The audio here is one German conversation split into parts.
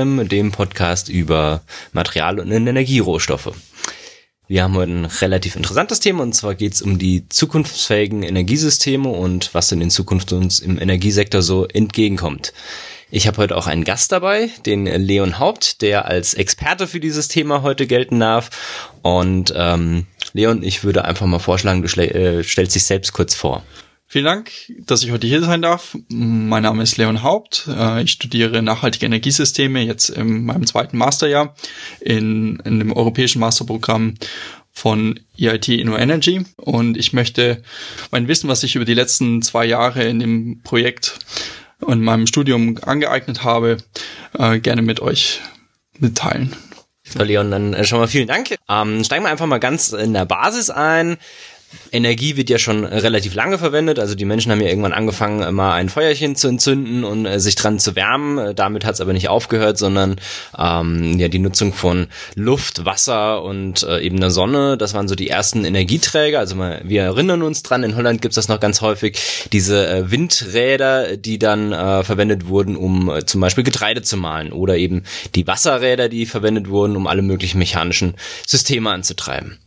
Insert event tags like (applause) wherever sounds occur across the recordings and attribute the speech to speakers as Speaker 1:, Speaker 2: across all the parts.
Speaker 1: FM, dem Podcast über Material- und Energierohstoffe. Wir haben heute ein relativ interessantes Thema und zwar geht es um die zukunftsfähigen Energiesysteme und was denn in Zukunft uns im Energiesektor so entgegenkommt. Ich habe heute auch einen Gast dabei, den Leon Haupt, der als Experte für dieses Thema heute gelten darf. Und ähm, Leon, ich würde einfach mal vorschlagen, du äh, stellst dich selbst kurz vor.
Speaker 2: Vielen Dank, dass ich heute hier sein darf. Mein Name ist Leon Haupt. Äh, ich studiere nachhaltige Energiesysteme jetzt in meinem zweiten Masterjahr in, in dem europäischen Masterprogramm von EIT InnoEnergy und ich möchte mein Wissen, was ich über die letzten zwei Jahre in dem Projekt und meinem Studium angeeignet habe, äh, gerne mit euch mitteilen.
Speaker 1: So, Leon, dann äh, schon mal vielen Dank. Ähm, steigen wir einfach mal ganz in der Basis ein. Energie wird ja schon relativ lange verwendet. Also die Menschen haben ja irgendwann angefangen, mal ein Feuerchen zu entzünden und äh, sich dran zu wärmen. Äh, damit hat es aber nicht aufgehört, sondern ähm, ja die Nutzung von Luft, Wasser und äh, eben der Sonne. Das waren so die ersten Energieträger. Also mal, wir erinnern uns dran. In Holland gibt es das noch ganz häufig. Diese äh, Windräder, die dann äh, verwendet wurden, um äh, zum Beispiel Getreide zu mahlen, oder eben die Wasserräder, die verwendet wurden, um alle möglichen mechanischen Systeme anzutreiben.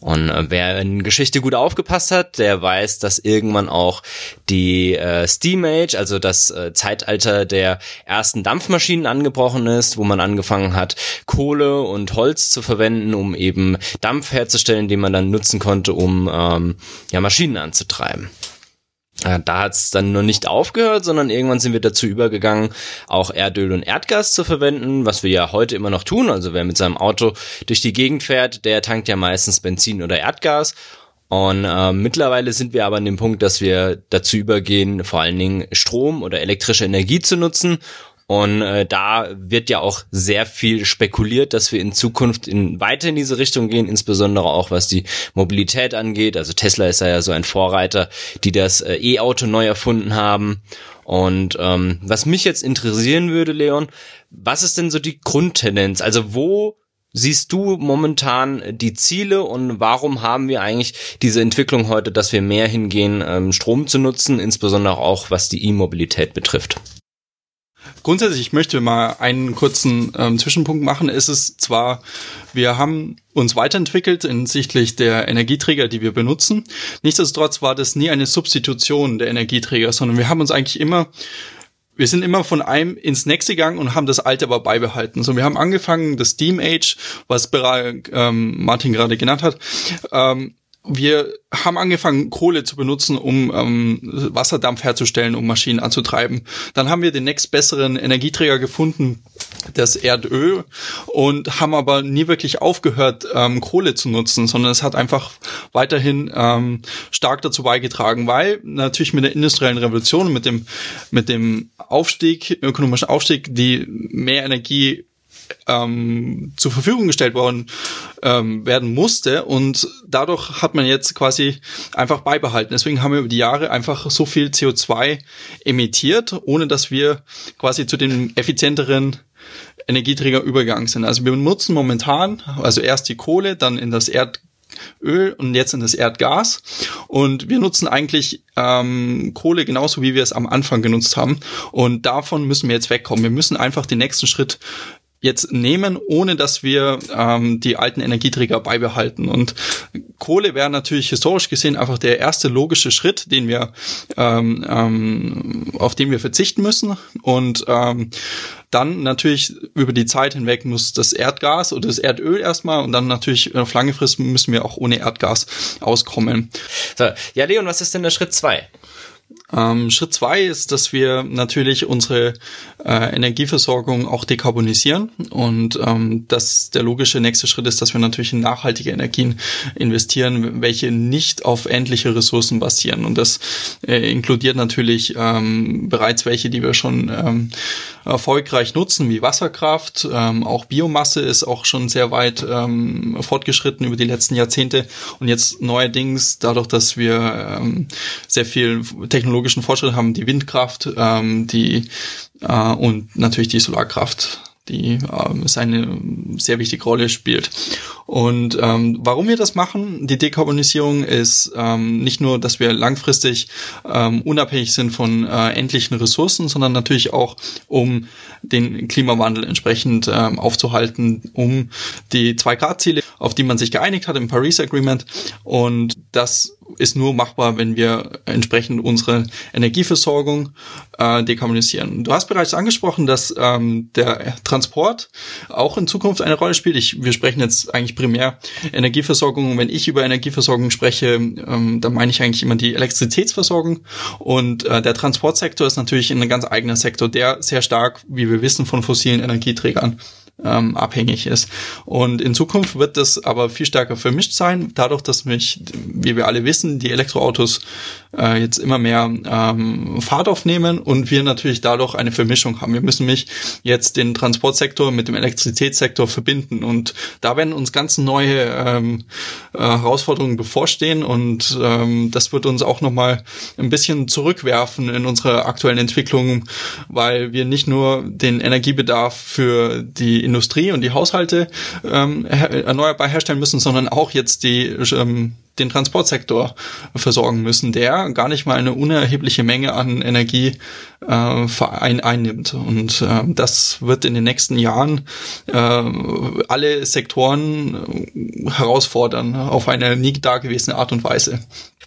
Speaker 1: Und äh, wer in Geschichte gut aufgepasst hat, der weiß, dass irgendwann auch die äh, Steam Age, also das äh, Zeitalter der ersten Dampfmaschinen angebrochen ist, wo man angefangen hat, Kohle und Holz zu verwenden, um eben Dampf herzustellen, den man dann nutzen konnte, um ähm, ja Maschinen anzutreiben. Äh, da hat es dann nur nicht aufgehört, sondern irgendwann sind wir dazu übergegangen, auch Erdöl und Erdgas zu verwenden, was wir ja heute immer noch tun. Also wer mit seinem Auto durch die Gegend fährt, der tankt ja meistens Benzin oder Erdgas. Und äh, mittlerweile sind wir aber an dem Punkt, dass wir dazu übergehen, vor allen Dingen Strom oder elektrische Energie zu nutzen und äh, da wird ja auch sehr viel spekuliert, dass wir in Zukunft in, weiter in diese Richtung gehen, insbesondere auch was die Mobilität angeht. Also Tesla ist ja so ein Vorreiter, die das äh, E-Auto neu erfunden haben. Und ähm, was mich jetzt interessieren würde, Leon, was ist denn so die Grundtendenz? Also wo siehst du momentan die Ziele und warum haben wir eigentlich diese Entwicklung heute, dass wir mehr hingehen, ähm, Strom zu nutzen, insbesondere auch was die E-Mobilität betrifft?
Speaker 2: Grundsätzlich, ich möchte mal einen kurzen ähm, Zwischenpunkt machen. Es ist zwar, wir haben uns weiterentwickelt hinsichtlich der Energieträger, die wir benutzen. Nichtsdestotrotz war das nie eine Substitution der Energieträger, sondern wir haben uns eigentlich immer wir sind immer von einem ins nächste gegangen und haben das alte aber beibehalten. So, wir haben angefangen, das Steam Age, was ähm, Martin gerade genannt hat, ähm, wir haben angefangen, Kohle zu benutzen, um ähm, Wasserdampf herzustellen, um Maschinen anzutreiben. Dann haben wir den nächstbesseren Energieträger gefunden, das Erdöl, und haben aber nie wirklich aufgehört, ähm, Kohle zu nutzen, sondern es hat einfach weiterhin ähm, stark dazu beigetragen, weil natürlich mit der industriellen Revolution, mit dem, mit dem Aufstieg, ökonomischen Aufstieg, die mehr Energie ähm, zur Verfügung gestellt worden ähm, werden musste und dadurch hat man jetzt quasi einfach beibehalten. Deswegen haben wir über die Jahre einfach so viel CO2 emittiert, ohne dass wir quasi zu den effizienteren Energieträger übergegangen sind. Also wir nutzen momentan, also erst die Kohle, dann in das Erd Öl und jetzt in das Erdgas. Und wir nutzen eigentlich ähm, Kohle genauso, wie wir es am Anfang genutzt haben. Und davon müssen wir jetzt wegkommen. Wir müssen einfach den nächsten Schritt jetzt nehmen, ohne dass wir ähm, die alten Energieträger beibehalten. Und Kohle wäre natürlich historisch gesehen einfach der erste logische Schritt, den wir ähm, ähm, auf den wir verzichten müssen. Und ähm, dann natürlich über die Zeit hinweg muss das Erdgas oder das Erdöl erstmal und dann natürlich auf lange Frist müssen wir auch ohne Erdgas auskommen.
Speaker 1: So, ja, Leon, was ist denn der Schritt zwei?
Speaker 2: Ähm, Schritt zwei ist, dass wir natürlich unsere äh, Energieversorgung auch dekarbonisieren. Und ähm, dass der logische nächste Schritt ist, dass wir natürlich in nachhaltige Energien investieren, welche nicht auf endliche Ressourcen basieren. Und das äh, inkludiert natürlich ähm, bereits welche, die wir schon ähm, erfolgreich nutzen, wie Wasserkraft. Ähm, auch Biomasse ist auch schon sehr weit ähm, fortgeschritten über die letzten Jahrzehnte. Und jetzt neuerdings dadurch, dass wir ähm, sehr viel technologischen Fortschritt haben, die Windkraft, ähm, die äh, und natürlich die Solarkraft die ähm, seine sehr wichtige Rolle spielt. Und ähm, warum wir das machen, die Dekarbonisierung, ist ähm, nicht nur, dass wir langfristig ähm, unabhängig sind von äh, endlichen Ressourcen, sondern natürlich auch, um den Klimawandel entsprechend ähm, aufzuhalten, um die zwei Grad Ziele, auf die man sich geeinigt hat im Paris Agreement. Und das ist nur machbar, wenn wir entsprechend unsere Energieversorgung äh, dekarbonisieren. Du hast bereits angesprochen, dass ähm, der Transport auch in Zukunft eine Rolle spielt. Ich, wir sprechen jetzt eigentlich primär Energieversorgung. Wenn ich über Energieversorgung spreche, ähm, dann meine ich eigentlich immer die Elektrizitätsversorgung. Und äh, der Transportsektor ist natürlich ein ganz eigener Sektor, der sehr stark, wie wir wissen, von fossilen Energieträgern ähm, abhängig ist. Und in Zukunft wird das aber viel stärker vermischt sein, dadurch, dass mich, wie wir alle wissen, die Elektroautos äh, jetzt immer mehr ähm, Fahrt aufnehmen und wir natürlich dadurch eine Vermischung haben. Wir müssen mich jetzt den Transportsektor mit dem Elektrizitätssektor verbinden und da werden uns ganz neue ähm, äh, Herausforderungen bevorstehen und ähm, das wird uns auch nochmal ein bisschen zurückwerfen in unserer aktuellen Entwicklung, weil wir nicht nur den Energiebedarf für die Industrie und die Haushalte ähm, erneuerbar herstellen müssen, sondern auch jetzt die ähm, den Transportsektor versorgen müssen, der gar nicht mal eine unerhebliche Menge an Energie äh, ein, einnimmt. Und äh, das wird in den nächsten Jahren äh, alle Sektoren herausfordern auf eine nie dagewesene Art und Weise.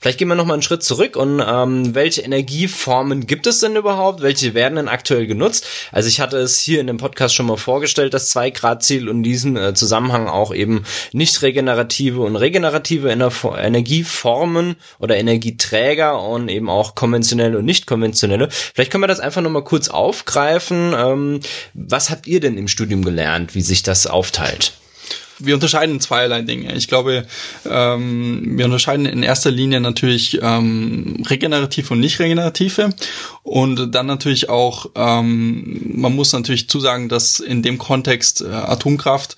Speaker 1: Vielleicht gehen wir noch mal einen Schritt zurück und ähm, welche Energieformen gibt es denn überhaupt? Welche werden denn aktuell genutzt? Also ich hatte es hier in dem Podcast schon mal vorgestellt, das 2-Grad-Ziel und diesen äh, Zusammenhang auch eben nicht regenerative und regenerative Ener Energieformen oder Energieträger und eben auch konventionelle und nicht konventionelle. Vielleicht können wir das einfach noch mal kurz aufgreifen. Ähm, was habt ihr denn im Studium gelernt, wie sich das aufteilt?
Speaker 2: Wir unterscheiden zweierlei Dinge. Ich glaube, ähm, wir unterscheiden in erster Linie natürlich ähm, regenerative und nicht regenerative und dann natürlich auch, ähm, man muss natürlich zusagen, dass in dem Kontext äh, Atomkraft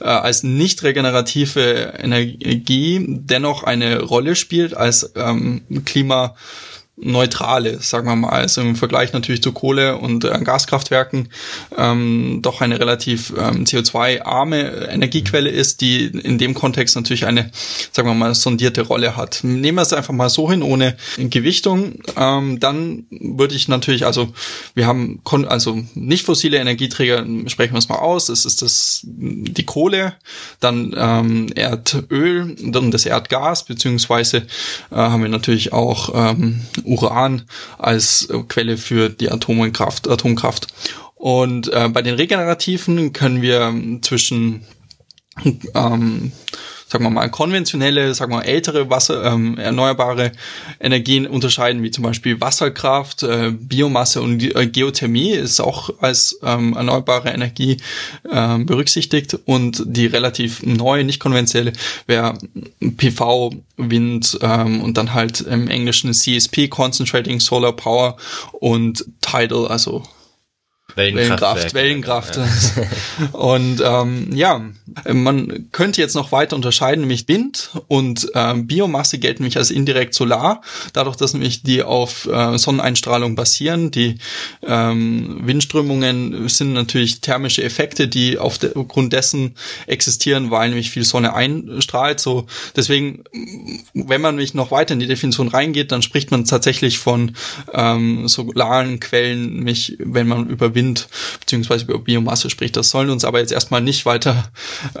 Speaker 2: äh, als nicht regenerative Energie dennoch eine Rolle spielt als ähm, Klima neutrale, sagen wir mal, also im Vergleich natürlich zu Kohle und äh, Gaskraftwerken ähm, doch eine relativ ähm, CO2-arme Energiequelle ist, die in dem Kontext natürlich eine, sagen wir mal, sondierte Rolle hat. Nehmen wir es einfach mal so hin, ohne Gewichtung, ähm, dann würde ich natürlich, also wir haben also nicht fossile Energieträger, sprechen wir es mal aus, es ist das die Kohle, dann ähm, Erdöl, dann das Erdgas, beziehungsweise äh, haben wir natürlich auch ähm, Uran als Quelle für die Atomkraft. Atomkraft. Und äh, bei den Regenerativen können wir zwischen ähm, sagen wir mal, konventionelle, sagen wir mal, ältere Wasser, ähm, erneuerbare Energien unterscheiden, wie zum Beispiel Wasserkraft, äh, Biomasse und äh, Geothermie ist auch als ähm, erneuerbare Energie äh, berücksichtigt. Und die relativ neue, nicht konventionelle wäre PV, Wind ähm, und dann halt im Englischen CSP, Concentrating Solar Power und Tidal, also Wellenkraft, Wellenkraft. Ja. (laughs) Und ähm, ja, man könnte jetzt noch weiter unterscheiden, nämlich Wind und ähm, Biomasse gelten nämlich als indirekt Solar, dadurch, dass nämlich die auf äh, Sonneneinstrahlung basieren. Die ähm, Windströmungen sind natürlich thermische Effekte, die aufgrund dessen existieren, weil nämlich viel Sonne einstrahlt. So deswegen, wenn man nämlich noch weiter in die Definition reingeht, dann spricht man tatsächlich von ähm, solaren Quellen, nämlich wenn man über Wind Wind beziehungsweise über Biomasse spricht. Das sollen uns aber jetzt erstmal nicht weiter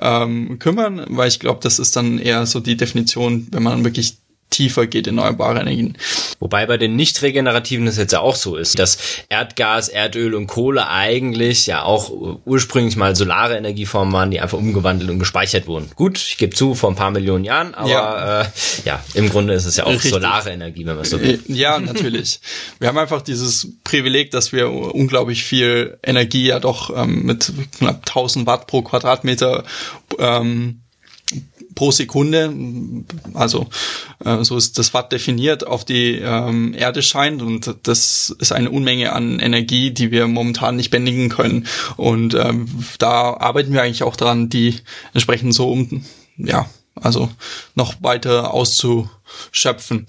Speaker 2: ähm, kümmern, weil ich glaube, das ist dann eher so die Definition, wenn man wirklich tiefer geht in erneuerbare Energien.
Speaker 1: Wobei bei den nicht regenerativen das jetzt ja auch so ist, dass Erdgas, Erdöl und Kohle eigentlich ja auch ursprünglich mal solare Energieformen waren, die einfach umgewandelt und gespeichert wurden. Gut, ich gebe zu, vor ein paar Millionen Jahren, aber ja, äh, ja im Grunde ist es ja auch Richtig. solare Energie, wenn man es so will.
Speaker 2: Äh, ja, natürlich. wir haben einfach dieses Privileg, dass wir unglaublich viel Energie ja doch ähm, mit knapp 1000 Watt pro Quadratmeter ähm, pro Sekunde, also äh, so ist das Watt definiert, auf die ähm, Erde scheint und das ist eine Unmenge an Energie, die wir momentan nicht bändigen können und ähm, da arbeiten wir eigentlich auch dran, die entsprechend so um, ja, also noch weiter auszuschöpfen.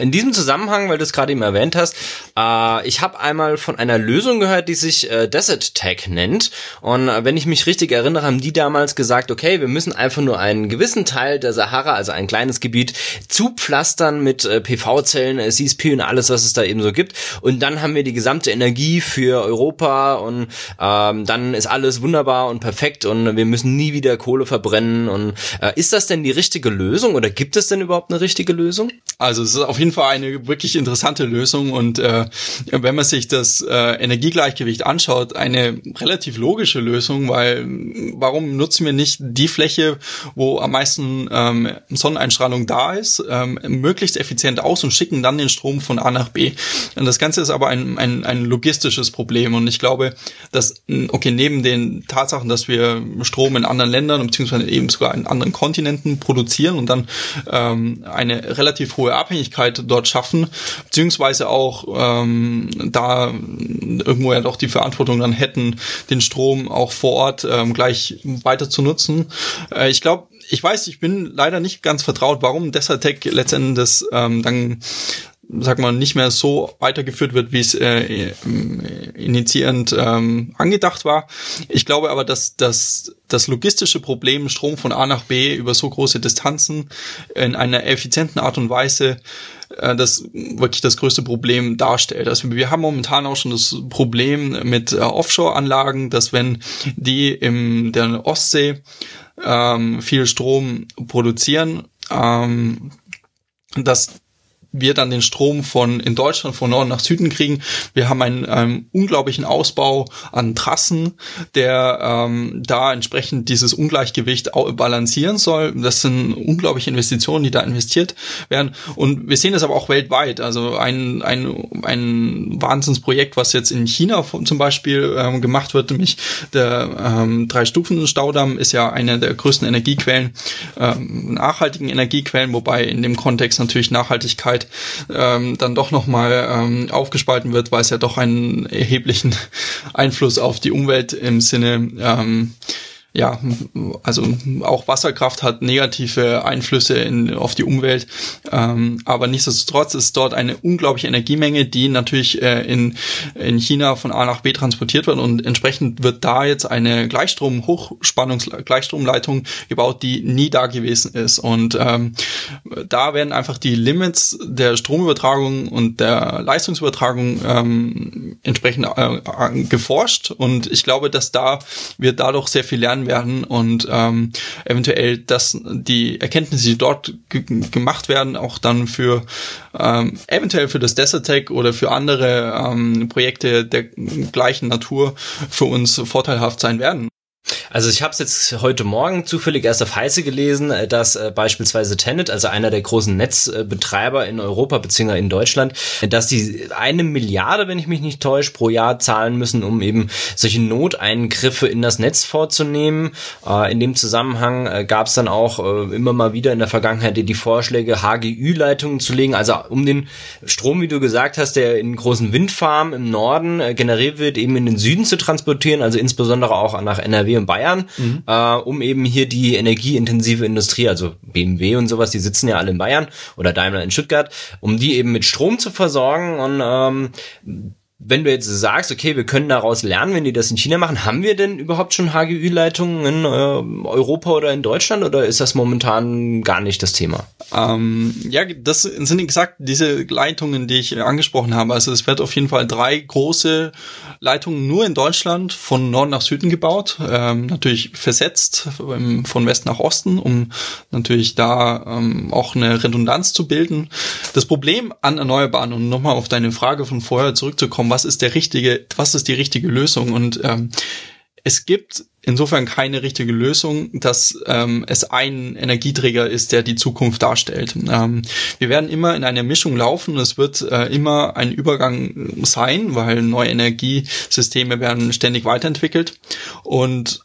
Speaker 1: In diesem Zusammenhang, weil du es gerade eben erwähnt hast, äh, ich habe einmal von einer Lösung gehört, die sich äh, Desert Tech nennt. Und äh, wenn ich mich richtig erinnere, haben die damals gesagt, okay, wir müssen einfach nur einen gewissen Teil der Sahara, also ein kleines Gebiet, zupflastern mit äh, PV-Zellen, äh, CSP und alles, was es da eben so gibt. Und dann haben wir die gesamte Energie für Europa und ähm, dann ist alles wunderbar und perfekt und wir müssen nie wieder Kohle verbrennen. Und äh, ist das denn die richtige Lösung oder gibt es denn überhaupt eine richtige Lösung?
Speaker 2: Also es ist auf jeden Fall eine wirklich interessante Lösung und äh, wenn man sich das äh, Energiegleichgewicht anschaut, eine relativ logische Lösung, weil warum nutzen wir nicht die Fläche, wo am meisten ähm, Sonneneinstrahlung da ist, ähm, möglichst effizient aus und schicken dann den Strom von A nach B. Und das Ganze ist aber ein, ein, ein logistisches Problem und ich glaube, dass, okay, neben den Tatsachen, dass wir Strom in anderen Ländern beziehungsweise eben sogar in anderen Kontinenten produzieren und dann ähm, eine relativ hohe Abhängigkeit dort schaffen, beziehungsweise auch ähm, da irgendwo ja doch die Verantwortung dann hätten, den Strom auch vor Ort ähm, gleich weiter zu nutzen. Äh, ich glaube, ich weiß, ich bin leider nicht ganz vertraut, warum Desertec letztendlich ähm, dann sag mal, nicht mehr so weitergeführt wird, wie es äh, initiierend ähm, angedacht war. Ich glaube aber, dass, dass das logistische Problem, Strom von A nach B über so große Distanzen in einer effizienten Art und Weise äh, das wirklich das größte Problem darstellt. Also wir haben momentan auch schon das Problem mit äh, Offshore-Anlagen, dass wenn die in der Ostsee ähm, viel Strom produzieren, ähm, dass wir dann den Strom von in Deutschland von Norden nach Süden kriegen. Wir haben einen, einen unglaublichen Ausbau an Trassen, der ähm, da entsprechend dieses Ungleichgewicht balancieren soll. Das sind unglaubliche Investitionen, die da investiert werden. Und wir sehen das aber auch weltweit. Also ein, ein, ein Wahnsinnsprojekt, was jetzt in China zum Beispiel ähm, gemacht wird, nämlich der ähm, Drei-Stufen-Staudamm ist ja eine der größten Energiequellen, ähm, nachhaltigen Energiequellen, wobei in dem Kontext natürlich Nachhaltigkeit ähm, dann doch nochmal ähm, aufgespalten wird, weil es ja doch einen erheblichen (laughs) Einfluss auf die Umwelt im Sinne ähm, ja, also auch Wasserkraft hat negative Einflüsse in, auf die Umwelt, ähm, aber nichtsdestotrotz ist dort eine unglaubliche Energiemenge, die natürlich äh, in, in China von A nach B transportiert wird. Und entsprechend wird da jetzt eine Gleichstrom, Hochspannungs-Gleichstromleitung gebaut, die nie da gewesen ist. Und ähm, da werden einfach die Limits der Stromübertragung und der Leistungsübertragung ähm, entsprechend äh, geforscht. Und ich glaube, dass da wir dadurch sehr viel lernen werden und ähm, eventuell, dass die Erkenntnisse, die dort gemacht werden, auch dann für ähm, eventuell für das Desertec oder für andere ähm, Projekte der gleichen Natur für uns vorteilhaft sein werden.
Speaker 1: Also ich habe es jetzt heute Morgen zufällig erst auf Heiße gelesen, äh, dass äh, beispielsweise Tenet, also einer der großen Netzbetreiber in Europa bzw. in Deutschland, dass die eine Milliarde, wenn ich mich nicht täusche, pro Jahr zahlen müssen, um eben solche Noteingriffe in das Netz vorzunehmen. Äh, in dem Zusammenhang äh, gab es dann auch immer mal wieder in der Vergangenheit die Vorschläge, HGÜ-Leitungen zu legen, also um den Strom, wie du gesagt hast, der in großen Windfarmen im Norden generiert wird, eben in den Süden zu transportieren, also insbesondere auch nach NRW und Bayern, mhm. äh, um eben hier die energieintensive Industrie, also BMW und sowas, die sitzen ja alle in Bayern oder Daimler in Stuttgart, um die eben mit Strom zu versorgen und ähm, wenn du jetzt sagst, okay, wir können daraus lernen, wenn die das in China machen, haben wir denn überhaupt schon HGÜ-Leitungen in äh, Europa oder in Deutschland oder ist das momentan gar nicht das Thema?
Speaker 2: Ähm, ja, das sind exakt diese Leitungen, die ich angesprochen habe. Also es wird auf jeden Fall drei große Leitungen nur in Deutschland von Norden nach Süden gebaut, ähm, natürlich versetzt ähm, von West nach Osten, um natürlich da ähm, auch eine Redundanz zu bilden. Das Problem an Erneuerbaren, um nochmal auf deine Frage von vorher zurückzukommen, was ist der richtige, was ist die richtige Lösung? Und ähm, es gibt insofern keine richtige Lösung, dass ähm, es ein Energieträger ist, der die Zukunft darstellt. Ähm, wir werden immer in einer Mischung laufen. Es wird äh, immer ein Übergang sein, weil neue Energiesysteme werden ständig weiterentwickelt. Und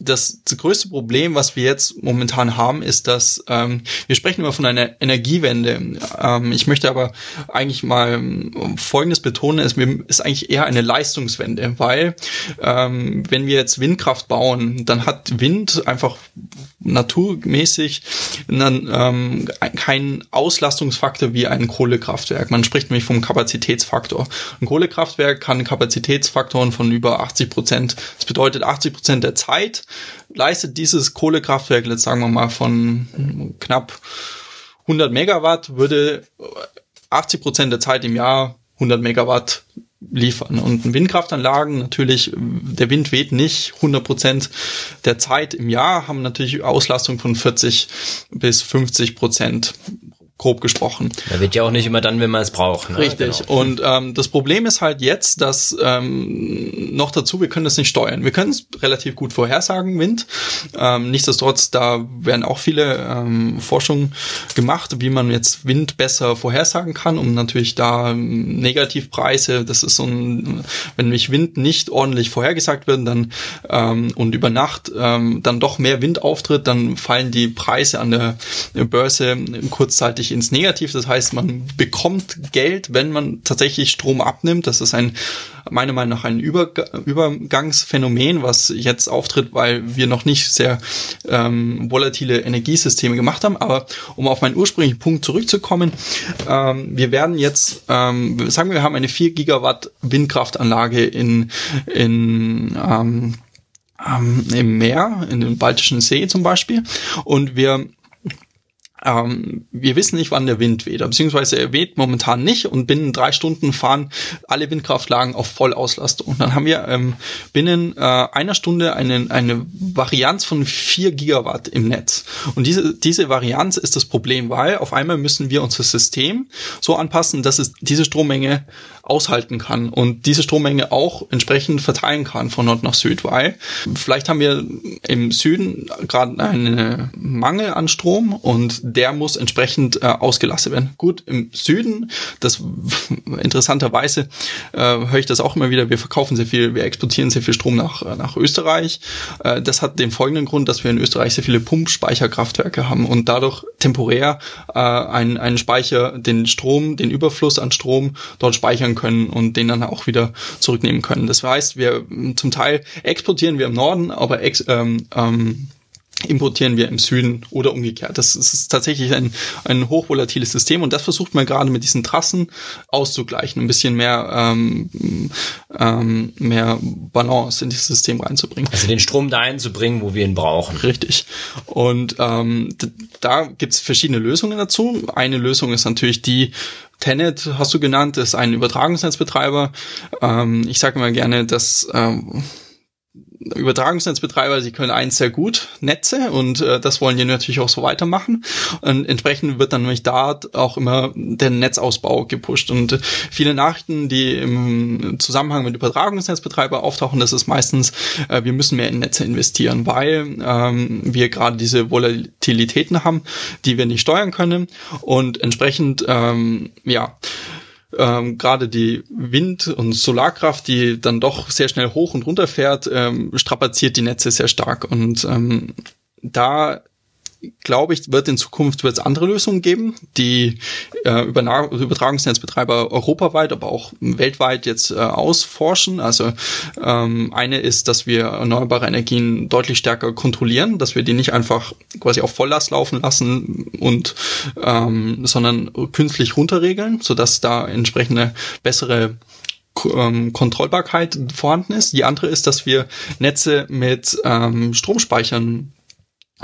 Speaker 2: das, größte Problem, was wir jetzt momentan haben, ist, dass ähm, wir sprechen immer von einer Energiewende. Ähm, ich möchte aber eigentlich mal ähm, Folgendes betonen: Es ist eigentlich eher eine Leistungswende, weil ähm, wenn wir jetzt Windkraft bauen, dann hat Wind einfach naturmäßig dann, ähm, keinen Auslastungsfaktor wie ein Kohlekraftwerk. Man spricht nämlich vom Kapazitätsfaktor. Ein Kohlekraftwerk kann Kapazitätsfaktoren von über 80 Prozent. Das bedeutet 80 Prozent der Zeit leistet dieses Kohlekraftwerk, jetzt sagen wir mal von knapp 100 Megawatt, würde 80 Prozent der Zeit im Jahr 100 Megawatt liefern. Und Windkraftanlagen natürlich, der Wind weht nicht 100 Prozent der Zeit im Jahr, haben natürlich Auslastung von 40 bis 50 Prozent grob gesprochen.
Speaker 1: Da wird ja auch nicht immer dann, wenn man es braucht.
Speaker 2: Ne? Richtig. Genau. Und ähm, das Problem ist halt jetzt, dass ähm, noch dazu, wir können das nicht steuern. Wir können es relativ gut vorhersagen, Wind. Ähm, nichtsdestotrotz, da werden auch viele ähm, Forschungen gemacht, wie man jetzt Wind besser vorhersagen kann, um natürlich da ähm, Negativpreise, das ist so ein, wenn mich Wind nicht ordentlich vorhergesagt wird, dann ähm, und über Nacht ähm, dann doch mehr Wind auftritt, dann fallen die Preise an der Börse kurzzeitig tatsächlich ins Negativ. Das heißt, man bekommt Geld, wenn man tatsächlich Strom abnimmt. Das ist ein, meiner Meinung nach, ein Überg Übergangsphänomen, was jetzt auftritt, weil wir noch nicht sehr ähm, volatile Energiesysteme gemacht haben. Aber um auf meinen ursprünglichen Punkt zurückzukommen, ähm, wir werden jetzt, ähm, sagen wir, wir haben eine 4 Gigawatt Windkraftanlage in, in ähm, ähm, im Meer, in dem Baltischen See zum Beispiel. Und wir ähm, wir wissen nicht, wann der Wind weht, beziehungsweise er weht momentan nicht und binnen drei Stunden fahren alle Windkraftlagen auf Vollauslastung. Und dann haben wir ähm, binnen äh, einer Stunde eine, eine Varianz von vier Gigawatt im Netz. Und diese, diese Varianz ist das Problem, weil auf einmal müssen wir unser System so anpassen, dass es diese Strommenge aushalten kann und diese Strommenge auch entsprechend verteilen kann von Nord nach Süd, weil vielleicht haben wir im Süden gerade einen Mangel an Strom und der muss entsprechend äh, ausgelastet werden. Gut, im Süden, das (laughs) interessanterweise äh, höre ich das auch immer wieder, wir verkaufen sehr viel, wir exportieren sehr viel Strom nach, nach Österreich. Äh, das hat den folgenden Grund, dass wir in Österreich sehr viele Pumpspeicherkraftwerke haben und dadurch temporär äh, einen, einen Speicher, den Strom, den Überfluss an Strom dort speichern können und den dann auch wieder zurücknehmen können. Das heißt, wir zum Teil exportieren wir im Norden, aber ex, ähm, ähm, importieren wir im Süden oder umgekehrt. Das ist tatsächlich ein, ein hochvolatiles System und das versucht man gerade mit diesen Trassen auszugleichen, ein bisschen mehr, ähm, ähm, mehr Balance in dieses System reinzubringen.
Speaker 1: Also den Strom dahin zu bringen, wo wir ihn brauchen.
Speaker 2: Richtig. Und ähm, da gibt's verschiedene Lösungen dazu. Eine Lösung ist natürlich die, Tenet hast du genannt, ist ein Übertragungsnetzbetreiber. Ähm, ich sage immer gerne, dass ähm, Übertragungsnetzbetreiber, sie können eins sehr gut, Netze, und äh, das wollen die natürlich auch so weitermachen. Und entsprechend wird dann nämlich da auch immer der Netzausbau gepusht. Und äh, viele Nachrichten, die im Zusammenhang mit Übertragungsnetzbetreiber auftauchen, das ist meistens, äh, wir müssen mehr in Netze investieren, weil ähm, wir gerade diese Volatilitäten haben, die wir nicht steuern können. Und entsprechend, ähm, ja, ähm, gerade die Wind- und Solarkraft, die dann doch sehr schnell hoch und runter fährt, ähm, strapaziert die Netze sehr stark. Und ähm, da glaube ich, wird in Zukunft wird es andere Lösungen geben, die äh, Übertragungsnetzbetreiber europaweit, aber auch weltweit jetzt äh, ausforschen. Also ähm, eine ist, dass wir erneuerbare Energien deutlich stärker kontrollieren, dass wir die nicht einfach quasi auf Volllast laufen lassen und ähm, sondern künstlich runterregeln, sodass da entsprechende bessere ähm, Kontrollbarkeit vorhanden ist. Die andere ist, dass wir Netze mit ähm, Stromspeichern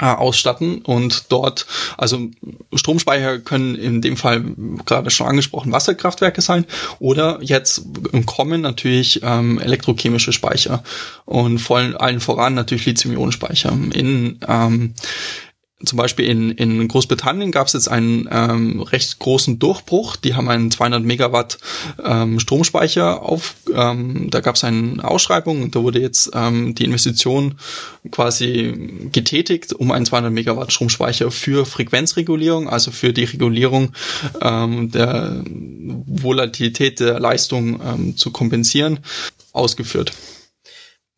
Speaker 2: äh, ausstatten und dort, also Stromspeicher können in dem Fall gerade schon angesprochen Wasserkraftwerke sein oder jetzt Kommen natürlich ähm, elektrochemische Speicher und vor allen voran natürlich Lithium-Ionen-Speicher. In ähm, zum Beispiel in, in Großbritannien gab es jetzt einen ähm, recht großen Durchbruch. Die haben einen 200 Megawatt ähm, Stromspeicher auf. Ähm, da gab es eine Ausschreibung und da wurde jetzt ähm, die Investition quasi getätigt, um einen 200 Megawatt Stromspeicher für Frequenzregulierung, also für die Regulierung ähm, der Volatilität der Leistung ähm, zu kompensieren, ausgeführt.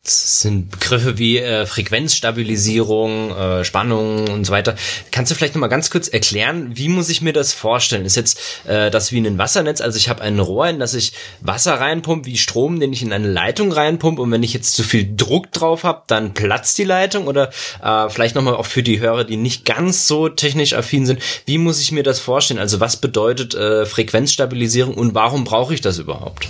Speaker 1: Das sind Begriffe wie äh, Frequenzstabilisierung, äh, Spannung und so weiter. Kannst du vielleicht noch mal ganz kurz erklären, wie muss ich mir das vorstellen? Ist jetzt äh, das wie ein Wassernetz? Also ich habe ein Rohr, in das ich Wasser reinpumpe, wie Strom, den ich in eine Leitung reinpumpe und wenn ich jetzt zu viel Druck drauf habe, dann platzt die Leitung oder äh, vielleicht noch mal auch für die Hörer, die nicht ganz so technisch affin sind, wie muss ich mir das vorstellen? Also was bedeutet äh, Frequenzstabilisierung und warum brauche ich das überhaupt?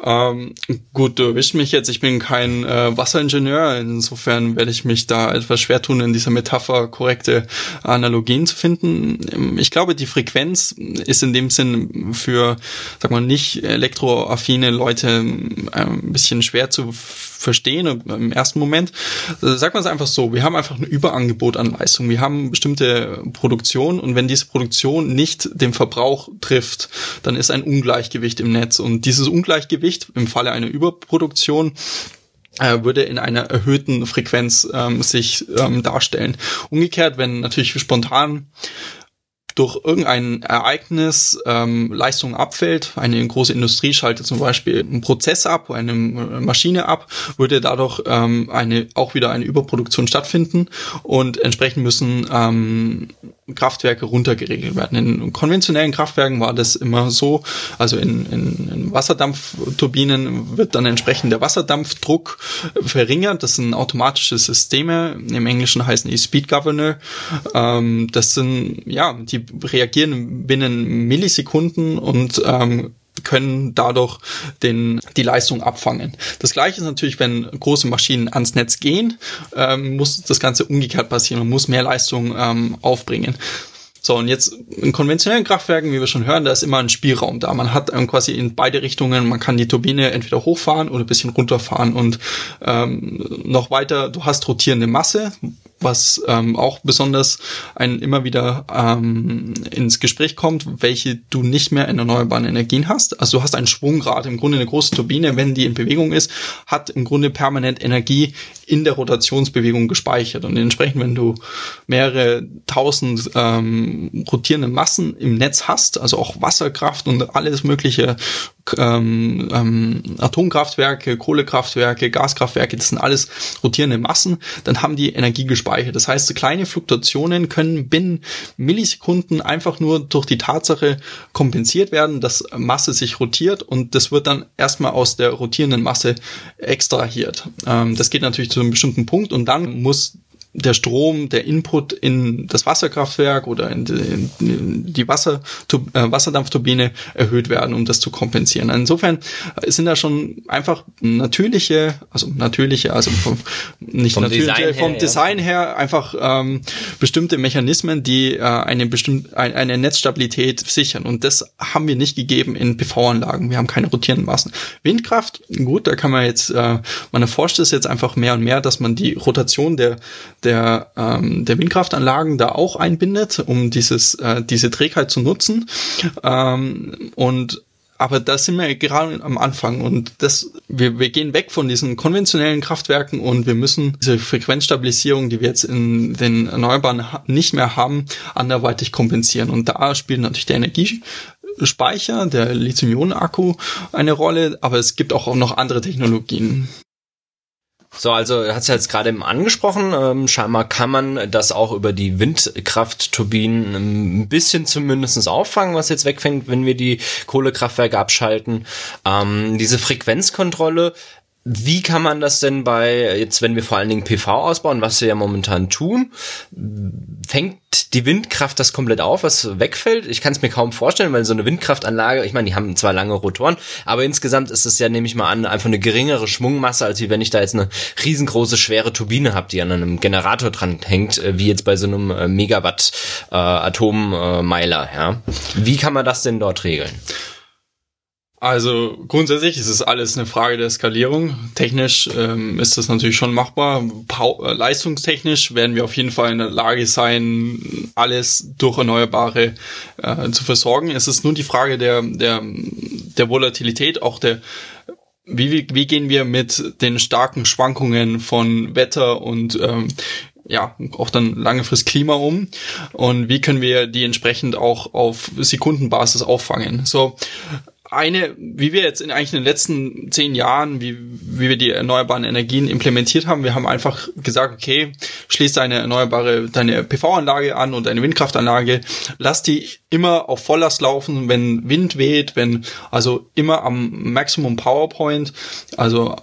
Speaker 2: Ähm, gut, du erwischt mich jetzt. Ich bin kein äh, Wasseringenieur. Insofern werde ich mich da etwas schwer tun, in dieser Metapher korrekte Analogien zu finden. Ich glaube, die Frequenz ist in dem Sinn für, sag mal, nicht elektroaffine Leute äh, ein bisschen schwer zu verstehen im ersten Moment. Also sagt man es einfach so, wir haben einfach ein Überangebot an Leistung. Wir haben bestimmte Produktion und wenn diese Produktion nicht den Verbrauch trifft, dann ist ein Ungleichgewicht im Netz. Und dieses Ungleichgewicht im Falle einer Überproduktion äh, würde in einer erhöhten Frequenz ähm, sich ähm, darstellen. Umgekehrt, wenn natürlich spontan durch irgendein Ereignis ähm, Leistung abfällt, eine große Industrie schaltet zum Beispiel einen Prozess ab, eine Maschine ab, würde dadurch ähm, eine auch wieder eine Überproduktion stattfinden. Und entsprechend müssen ähm, Kraftwerke runtergeregelt werden. In konventionellen Kraftwerken war das immer so, also in, in, in Wasserdampfturbinen wird dann entsprechend der Wasserdampfdruck verringert. Das sind automatische Systeme, im Englischen heißen die Speed Governor. Ähm, das sind, ja, die reagieren binnen Millisekunden und ähm, können dadurch den, die Leistung abfangen. Das gleiche ist natürlich, wenn große Maschinen ans Netz gehen, ähm, muss das Ganze umgekehrt passieren und muss mehr Leistung ähm, aufbringen. So, und jetzt in konventionellen Kraftwerken, wie wir schon hören, da ist immer ein Spielraum da. Man hat ähm, quasi in beide Richtungen, man kann die Turbine entweder hochfahren oder ein bisschen runterfahren und ähm, noch weiter, du hast rotierende Masse, was ähm, auch besonders ein immer wieder ähm, ins Gespräch kommt, welche du nicht mehr in erneuerbaren Energien hast. Also du hast ein Schwungrad, im Grunde eine große Turbine, wenn die in Bewegung ist, hat im Grunde permanent Energie in der Rotationsbewegung gespeichert. Und entsprechend, wenn du mehrere tausend ähm, rotierende Massen im Netz hast, also auch Wasserkraft und alles mögliche ähm, ähm, Atomkraftwerke, Kohlekraftwerke, Gaskraftwerke, das sind alles rotierende Massen, dann haben die Energie gespeichert. Das heißt, kleine Fluktuationen können binnen Millisekunden einfach nur durch die Tatsache kompensiert werden, dass Masse sich rotiert und das wird dann erstmal aus der rotierenden Masse extrahiert. Ähm, das geht natürlich zu einem bestimmten Punkt und dann muss der Strom, der Input in das Wasserkraftwerk oder in die, Wasser, äh, Wasserdampfturbine erhöht werden, um das zu kompensieren. Insofern sind da schon einfach natürliche, also natürliche, also vom, nicht vom natürliche, Design vom her, Design her einfach ähm, bestimmte Mechanismen, die äh, eine bestimmte ein, eine Netzstabilität sichern. Und das haben wir nicht gegeben in PV-Anlagen. Wir haben keine rotierenden Massen. Windkraft, gut, da kann man jetzt, äh, man erforscht es jetzt einfach mehr und mehr, dass man die Rotation der der, ähm, der Windkraftanlagen da auch einbindet, um dieses, äh, diese Trägheit zu nutzen. Ähm, und aber da sind wir gerade am Anfang und das, wir, wir gehen weg von diesen konventionellen Kraftwerken und wir müssen diese Frequenzstabilisierung, die wir jetzt in den Erneuerbaren nicht mehr haben, anderweitig kompensieren. Und da spielt natürlich der Energiespeicher, der Lithium-Ionen-Akku eine Rolle, aber es gibt auch noch andere Technologien.
Speaker 1: So, also hat es jetzt gerade eben angesprochen. Ähm, scheinbar kann man das auch über die Windkraftturbinen ein bisschen zumindestens auffangen, was jetzt wegfängt, wenn wir die Kohlekraftwerke abschalten. Ähm, diese Frequenzkontrolle Wie kann man das denn bei, jetzt wenn wir vor allen Dingen PV ausbauen, was wir ja momentan tun, fängt die Windkraft das komplett auf, was wegfällt? Ich kann es mir kaum vorstellen, weil so eine Windkraftanlage, ich meine, die haben zwar lange Rotoren, aber insgesamt ist es ja, nehme ich mal an, einfach eine geringere Schwungmasse, als wie wenn ich da jetzt eine riesengroße, schwere Turbine habe, die an einem Generator dran hängt, äh, wie jetzt bei so einem äh, Megawatt äh, Atommeiler. Ja? Wie kann man das denn dort regeln?
Speaker 2: Also grundsätzlich ist es alles eine Frage der Skalierung. Technisch ähm, ist das natürlich schon machbar. Pau äh, leistungstechnisch werden wir auf jeden Fall in der Lage sein, alles durch Erneuerbare äh, zu versorgen. Es ist nur die Frage der, der, der Volatilität, auch der wie, wie gehen wir mit den starken Schwankungen von Wetter und ähm, ja, auch dann lange Frist Klima um und wie können wir die entsprechend auch auf Sekundenbasis auffangen. So, eine, wie wir jetzt in eigentlich in den letzten zehn Jahren, wie, wie wir die erneuerbaren Energien implementiert haben, wir haben einfach gesagt, okay, schließ deine erneuerbare, deine PV-Anlage an und deine Windkraftanlage, lass die immer auf Volllast laufen, wenn Wind weht, wenn, also immer am Maximum PowerPoint, also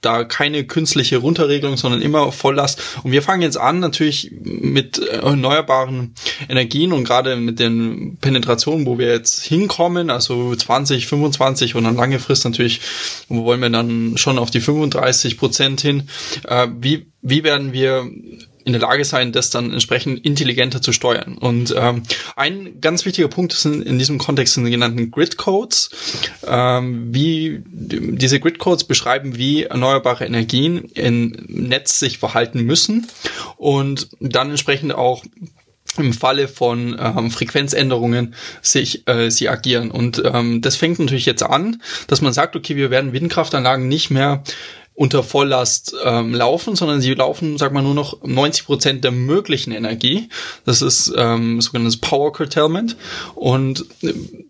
Speaker 2: da keine künstliche Runterregelung, sondern immer Volllast. Und wir fangen jetzt an natürlich mit erneuerbaren Energien und gerade mit den Penetrationen, wo wir jetzt hinkommen, also 20, 25 und dann lange Frist natürlich, wo wollen wir dann schon auf die 35 Prozent hin. Äh, wie, wie werden wir in der Lage sein, das dann entsprechend intelligenter zu steuern. Und ähm, ein ganz wichtiger Punkt sind in diesem Kontext sind die genannten Grid Codes. Ähm, wie diese Grid Codes beschreiben, wie erneuerbare Energien im Netz sich verhalten müssen und dann entsprechend auch im Falle von ähm, Frequenzänderungen sich äh, sie agieren und ähm, das fängt natürlich jetzt an, dass man sagt, okay, wir werden Windkraftanlagen nicht mehr unter Volllast ähm, laufen, sondern sie laufen, sag mal, nur noch 90 Prozent der möglichen Energie. Das ist ähm, sogenanntes Power Curtailment. Und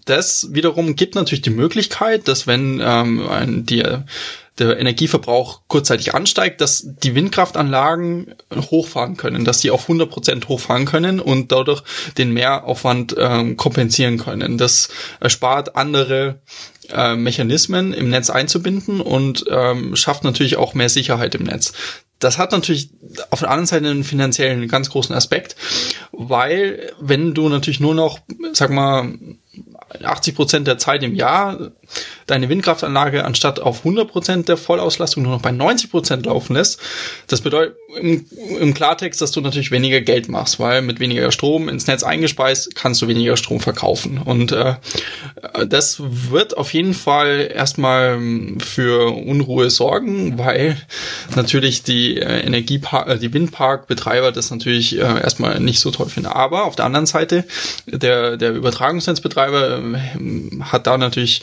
Speaker 2: das wiederum gibt natürlich die Möglichkeit, dass wenn ähm, ein, die der Energieverbrauch kurzzeitig ansteigt, dass die Windkraftanlagen hochfahren können, dass sie auf 100 Prozent hochfahren können und dadurch den Mehraufwand ähm, kompensieren können. Das erspart andere äh, Mechanismen im Netz einzubinden und ähm, schafft natürlich auch mehr Sicherheit im Netz. Das hat natürlich auf der anderen Seite einen finanziellen ganz großen Aspekt, weil wenn du natürlich nur noch, sag mal, 80 Prozent der Zeit im Jahr deine Windkraftanlage anstatt auf 100 Prozent der Vollauslastung nur noch bei 90 Prozent laufen lässt, das bedeutet im, im, Klartext, dass du natürlich weniger Geld machst, weil mit weniger Strom ins Netz eingespeist kannst du weniger Strom verkaufen. Und äh, das wird auf jeden Fall erstmal für Unruhe sorgen, weil natürlich die äh, äh, die Windparkbetreiber das natürlich äh, erstmal nicht so toll finden. Aber auf der anderen Seite, der, der Übertragungsnetzbetreiber hat da natürlich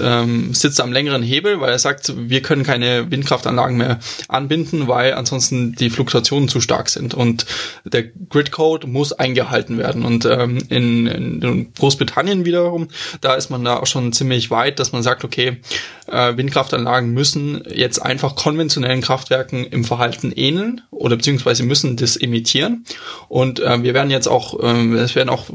Speaker 2: ähm, sitzt am längeren Hebel, weil er sagt, wir können keine Windkraftanlagen mehr anbinden, weil ansonsten die Fluktuationen zu stark sind. Und der Grid-Code muss eingehalten werden. Und ähm, in, in Großbritannien wiederum, da ist man da auch schon ziemlich weit, dass man sagt, okay, äh, Windkraftanlagen müssen jetzt einfach konventionellen Kraftwerken im Verhalten ähneln oder beziehungsweise müssen das emittieren. Und äh, wir werden jetzt auch, äh, es werden auch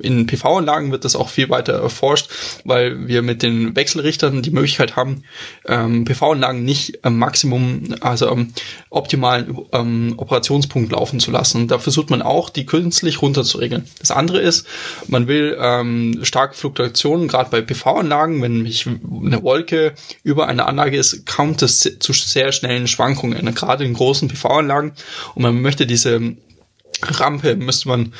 Speaker 2: in PV-Anlagen wird das auch viel weiter erforscht, weil wir mit den Wechselrichtern die Möglichkeit haben, ähm, PV-Anlagen nicht am Maximum, also am optimalen ähm, Operationspunkt laufen zu lassen. Da versucht man auch, die künstlich runterzuregeln. Das andere ist, man will ähm, starke Fluktuationen, gerade bei PV-Anlagen, wenn mich eine Wolke über eine Anlage ist, kommt es zu sehr schnellen Schwankungen, gerade in großen PV-Anlagen. Und man möchte diese Rampe, müsste man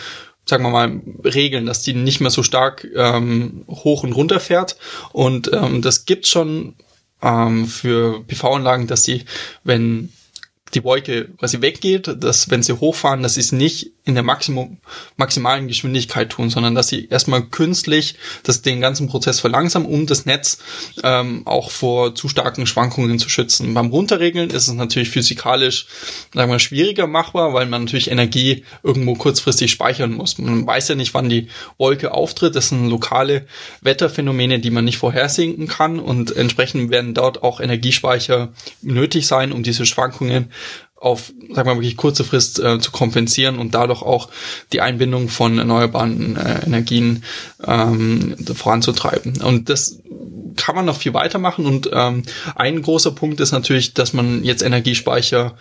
Speaker 2: sagen wir mal, regeln, dass die nicht mehr so stark ähm, hoch und runter fährt. Und ähm, das gibt schon ähm, für PV-Anlagen, dass die, wenn die Wolke quasi weggeht, dass wenn sie hochfahren, dass sie es nicht in der Maximum, maximalen Geschwindigkeit tun, sondern dass sie erstmal künstlich das, den ganzen Prozess verlangsamen, um das Netz ähm, auch vor zu starken Schwankungen zu schützen. Beim Runterregeln ist es natürlich physikalisch sagen wir, schwieriger machbar, weil man natürlich Energie irgendwo kurzfristig speichern muss. Man weiß ja nicht, wann die Wolke auftritt. Das sind lokale Wetterphänomene, die man nicht vorhersehen kann und entsprechend werden dort auch Energiespeicher nötig sein, um diese Schwankungen auf, sagen wir mal, wirklich kurze Frist äh, zu kompensieren und dadurch auch die Einbindung von erneuerbaren äh, Energien ähm, voranzutreiben. Und das kann man noch viel weitermachen und ähm, ein großer Punkt ist natürlich, dass man jetzt Energiespeicher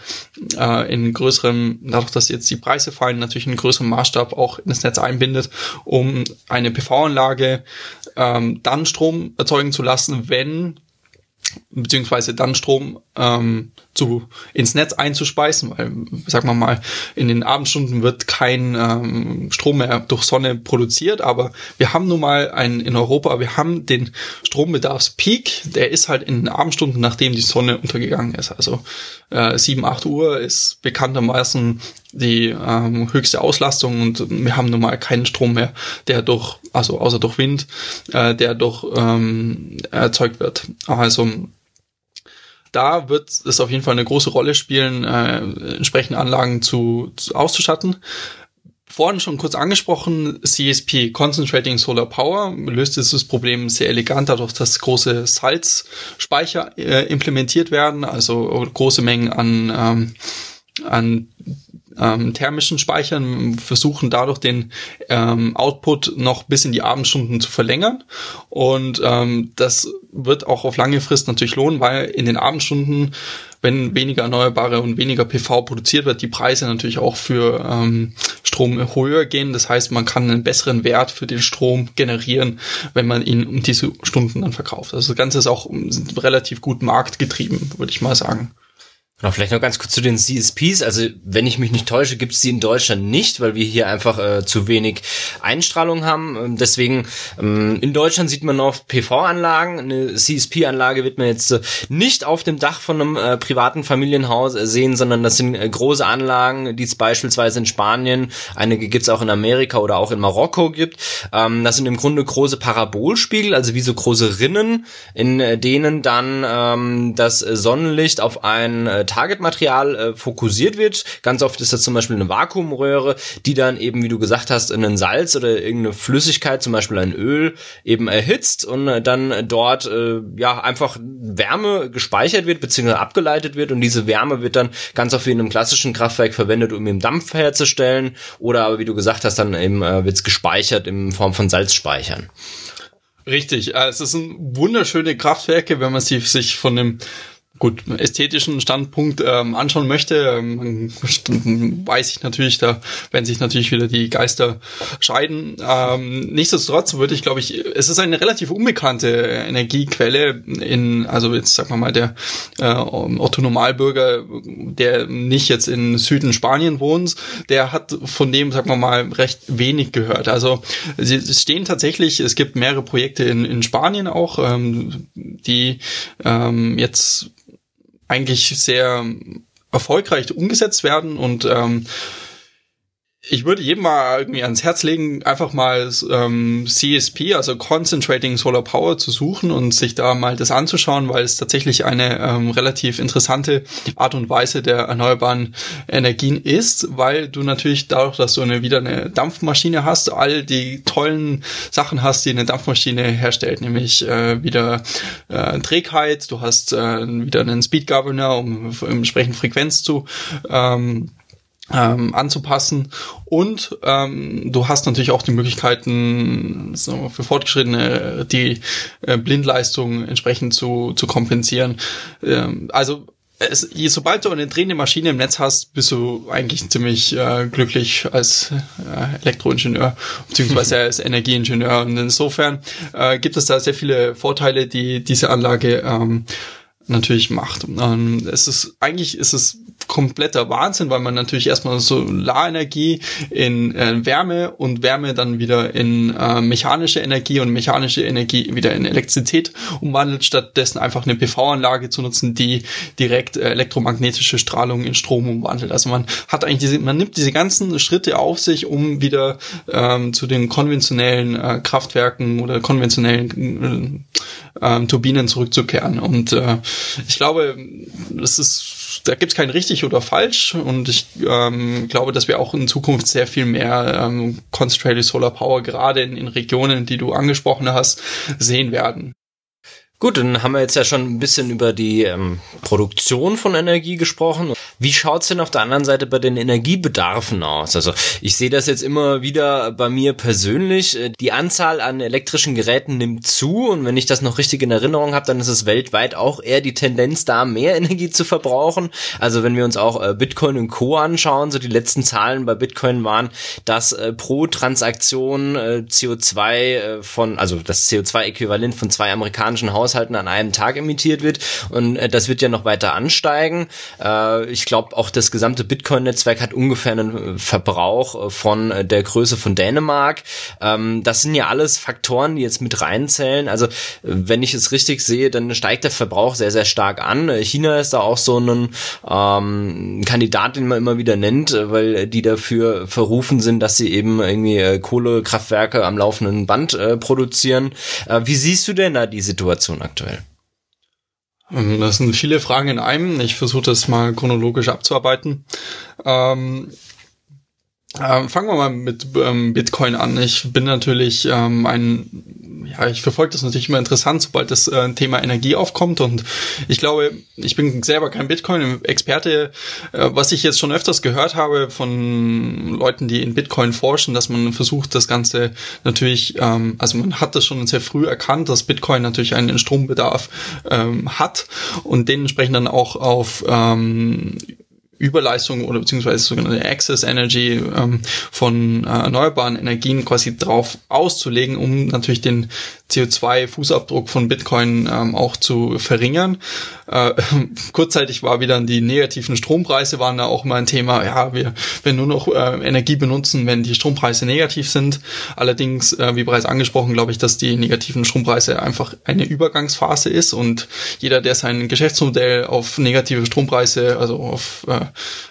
Speaker 2: äh, in größerem, dadurch, dass jetzt die Preise fallen, natürlich in größerem Maßstab auch in das Netz einbindet, um eine PV-Anlage ähm, dann Strom erzeugen zu lassen, wenn beziehungsweise dann Strom ähm, zu ins Netz einzuspeisen, weil sagen wir mal in den Abendstunden wird kein ähm, Strom mehr durch Sonne produziert, aber wir haben nun mal ein in Europa, wir haben den Strombedarfspeak, der ist halt in den Abendstunden, nachdem die Sonne untergegangen ist. Also äh, 7, 8 Uhr ist bekanntermaßen die ähm, höchste Auslastung und wir haben nun mal keinen Strom mehr, der durch, also außer durch Wind, äh, der durch ähm, erzeugt wird. Also da wird es auf jeden Fall eine große Rolle spielen, äh, entsprechende Anlagen zu, zu auszustatten. Vorhin schon kurz angesprochen, CSP, Concentrating Solar Power, löst dieses Problem sehr elegant dadurch, dass große Salzspeicher äh, implementiert werden, also große Mengen an, ähm, an ähm, thermischen Speichern, versuchen dadurch den ähm, Output noch bis in die Abendstunden zu verlängern. Und ähm, das wird auch auf lange Frist natürlich lohnen, weil in den Abendstunden, wenn weniger erneuerbare und weniger PV produziert wird, die Preise natürlich auch für ähm, Strom höher gehen. Das heißt, man kann einen besseren Wert für den Strom generieren, wenn man ihn um diese Stunden dann verkauft. Also das Ganze ist auch relativ gut marktgetrieben, würde ich mal sagen.
Speaker 1: Genau, vielleicht noch ganz kurz zu den CSPs. Also, wenn ich mich nicht täusche, gibt es die in Deutschland nicht, weil wir hier einfach äh, zu wenig Einstrahlung haben. Ähm, deswegen, ähm, in Deutschland sieht man noch PV-Anlagen. Eine CSP-Anlage wird man jetzt äh, nicht auf dem Dach von einem äh, privaten Familienhaus äh, sehen, sondern das sind äh, große Anlagen, die es beispielsweise in Spanien, einige gibt es auch in Amerika oder auch in Marokko gibt. Ähm, das sind im Grunde große Parabolspiegel, also wie so große Rinnen, in äh, denen dann ähm, das Sonnenlicht auf ein Targetmaterial äh, fokussiert wird. Ganz oft ist das zum Beispiel eine Vakuumröhre, die dann eben, wie du gesagt hast, einen Salz oder irgendeine Flüssigkeit, zum Beispiel ein Öl, eben erhitzt und äh, dann dort äh, ja einfach Wärme gespeichert wird beziehungsweise abgeleitet wird und diese Wärme wird dann ganz oft wie in einem klassischen Kraftwerk verwendet, um eben Dampf herzustellen oder aber wie du gesagt hast, dann eben äh, wird es gespeichert in Form von Salzspeichern.
Speaker 2: Richtig, also es sind wunderschöne Kraftwerke, wenn man sie sich von dem gut ästhetischen Standpunkt ähm, anschauen möchte, ähm, weiß ich natürlich, da werden sich natürlich wieder die Geister scheiden. Ähm, nichtsdestotrotz würde ich, glaube ich, es ist eine relativ unbekannte Energiequelle in, also jetzt sagen wir mal der äh, Otto Normalbürger, der nicht jetzt in Süden Spanien wohnt, der hat von dem, sagen wir mal, recht wenig gehört. Also sie stehen tatsächlich, es gibt mehrere Projekte in, in Spanien auch, ähm, die ähm, jetzt eigentlich sehr erfolgreich umgesetzt werden und ähm, ich würde jedem mal irgendwie ans Herz legen, einfach mal ähm, CSP, also Concentrating Solar Power, zu suchen und sich da mal das anzuschauen, weil es tatsächlich eine ähm, relativ interessante Art und Weise der erneuerbaren Energien ist, weil du natürlich dadurch, dass du eine, wieder eine Dampfmaschine hast, all die tollen Sachen hast, die eine Dampfmaschine herstellt, nämlich äh, wieder äh, Trägheit, du hast äh, wieder einen Speed Governor, um entsprechend Frequenz zu ähm, ähm, anzupassen und ähm, du hast natürlich auch die Möglichkeiten so, für Fortgeschrittene die äh, Blindleistung entsprechend zu, zu kompensieren. Ähm, also es, je, sobald du eine drehende Maschine im Netz hast, bist du eigentlich ziemlich äh, glücklich als äh, Elektroingenieur beziehungsweise (laughs) als Energieingenieur. Und insofern äh, gibt es da sehr viele Vorteile, die diese Anlage ähm, natürlich macht. Ähm, es ist eigentlich ist es kompletter Wahnsinn, weil man natürlich erstmal Solarenergie in äh, Wärme und Wärme dann wieder in äh, mechanische Energie und mechanische Energie wieder in Elektrizität umwandelt, stattdessen einfach eine PV-Anlage zu nutzen, die direkt äh, elektromagnetische Strahlung in Strom umwandelt. Also man hat eigentlich diese, man nimmt diese ganzen Schritte auf sich, um wieder ähm, zu den konventionellen äh, Kraftwerken oder konventionellen äh, äh, Turbinen zurückzukehren. Und äh, ich glaube, das ist da gibt es kein richtig oder falsch und ich ähm, glaube, dass wir auch in Zukunft sehr viel mehr ähm, Concentrated Solar Power gerade in, in Regionen, die du angesprochen hast, sehen werden.
Speaker 1: Gut, dann haben wir jetzt ja schon ein bisschen über die ähm, Produktion von Energie gesprochen. Wie schaut's denn auf der anderen Seite bei den Energiebedarfen aus? Also ich sehe das jetzt immer wieder bei mir persönlich. Die Anzahl an elektrischen Geräten nimmt zu und wenn ich das noch richtig in Erinnerung habe, dann ist es weltweit auch eher die Tendenz da, mehr Energie zu verbrauchen. Also wenn wir uns auch äh, Bitcoin und Co. anschauen, so die letzten Zahlen bei Bitcoin waren, dass äh, pro Transaktion äh, CO2 von, also das CO2-Äquivalent von zwei amerikanischen Haushalten an einem Tag emittiert wird und das wird ja noch weiter ansteigen. ich glaube auch das gesamte Bitcoin-Netzwerk hat ungefähr einen Verbrauch von der Größe von Dänemark. Ähm, das sind ja alles Faktoren, die jetzt mit reinzählen. Also wenn ich es richtig sehe, dann steigt der Verbrauch sehr, sehr stark an. China ist da auch so ein ähm, Kandidat, den man immer wieder nennt, weil die dafür verrufen sind, dass sie eben irgendwie äh, Kohlekraftwerke am laufenden Band äh, produzieren. Äh, wie siehst du denn da die Situation aktuell?
Speaker 2: Ähm, das sind viele Fragen in einem. Ich versuche das mal chronologisch abzuarbeiten. Ähm, ähm, fangen wir mal mit ähm, Bitcoin an. Ich bin natürlich ähm, ein, ja, ich verfolge das natürlich immer interessant, sobald das äh, Thema Energie aufkommt. Und ich glaube, ich bin selber kein Bitcoin-Experte. Äh, was ich jetzt schon öfters gehört habe von Leuten, die in Bitcoin forschen, dass man versucht, das Ganze natürlich, ähm, also man hat das schon sehr früh erkannt, dass Bitcoin natürlich einen Strombedarf ähm, hat und dementsprechend dann auch auf ähm, Überleistung oder beziehungsweise sogenannte Access Energy ähm, von äh, erneuerbaren Energien quasi drauf auszulegen, um natürlich den CO2-Fußabdruck von Bitcoin ähm, auch zu verringern. Äh, (laughs) kurzzeitig war wieder die negativen Strompreise waren da auch mal ein Thema. Ja, wir werden nur noch äh, Energie benutzen, wenn die Strompreise negativ sind. Allerdings, äh, wie bereits angesprochen, glaube ich, dass die negativen Strompreise einfach eine Übergangsphase ist und jeder, der sein Geschäftsmodell auf negative Strompreise, also auf äh,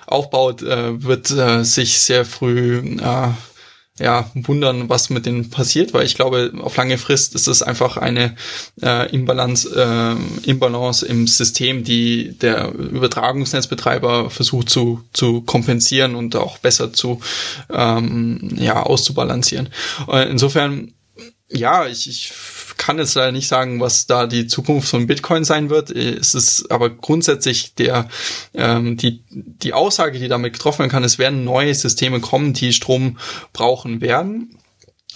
Speaker 2: aufbaut, äh, wird äh, sich sehr früh äh, ja, wundern, was mit denen passiert, weil ich glaube, auf lange Frist ist es einfach eine äh, Imbalance, äh, Imbalance im System, die der Übertragungsnetzbetreiber versucht zu, zu kompensieren und auch besser zu ähm, ja, auszubalancieren. Äh, insofern, ja, ich, ich kann jetzt leider nicht sagen, was da die Zukunft von Bitcoin sein wird. Es ist aber grundsätzlich der ähm, die die Aussage, die damit getroffen werden kann, es werden neue Systeme kommen, die Strom brauchen werden.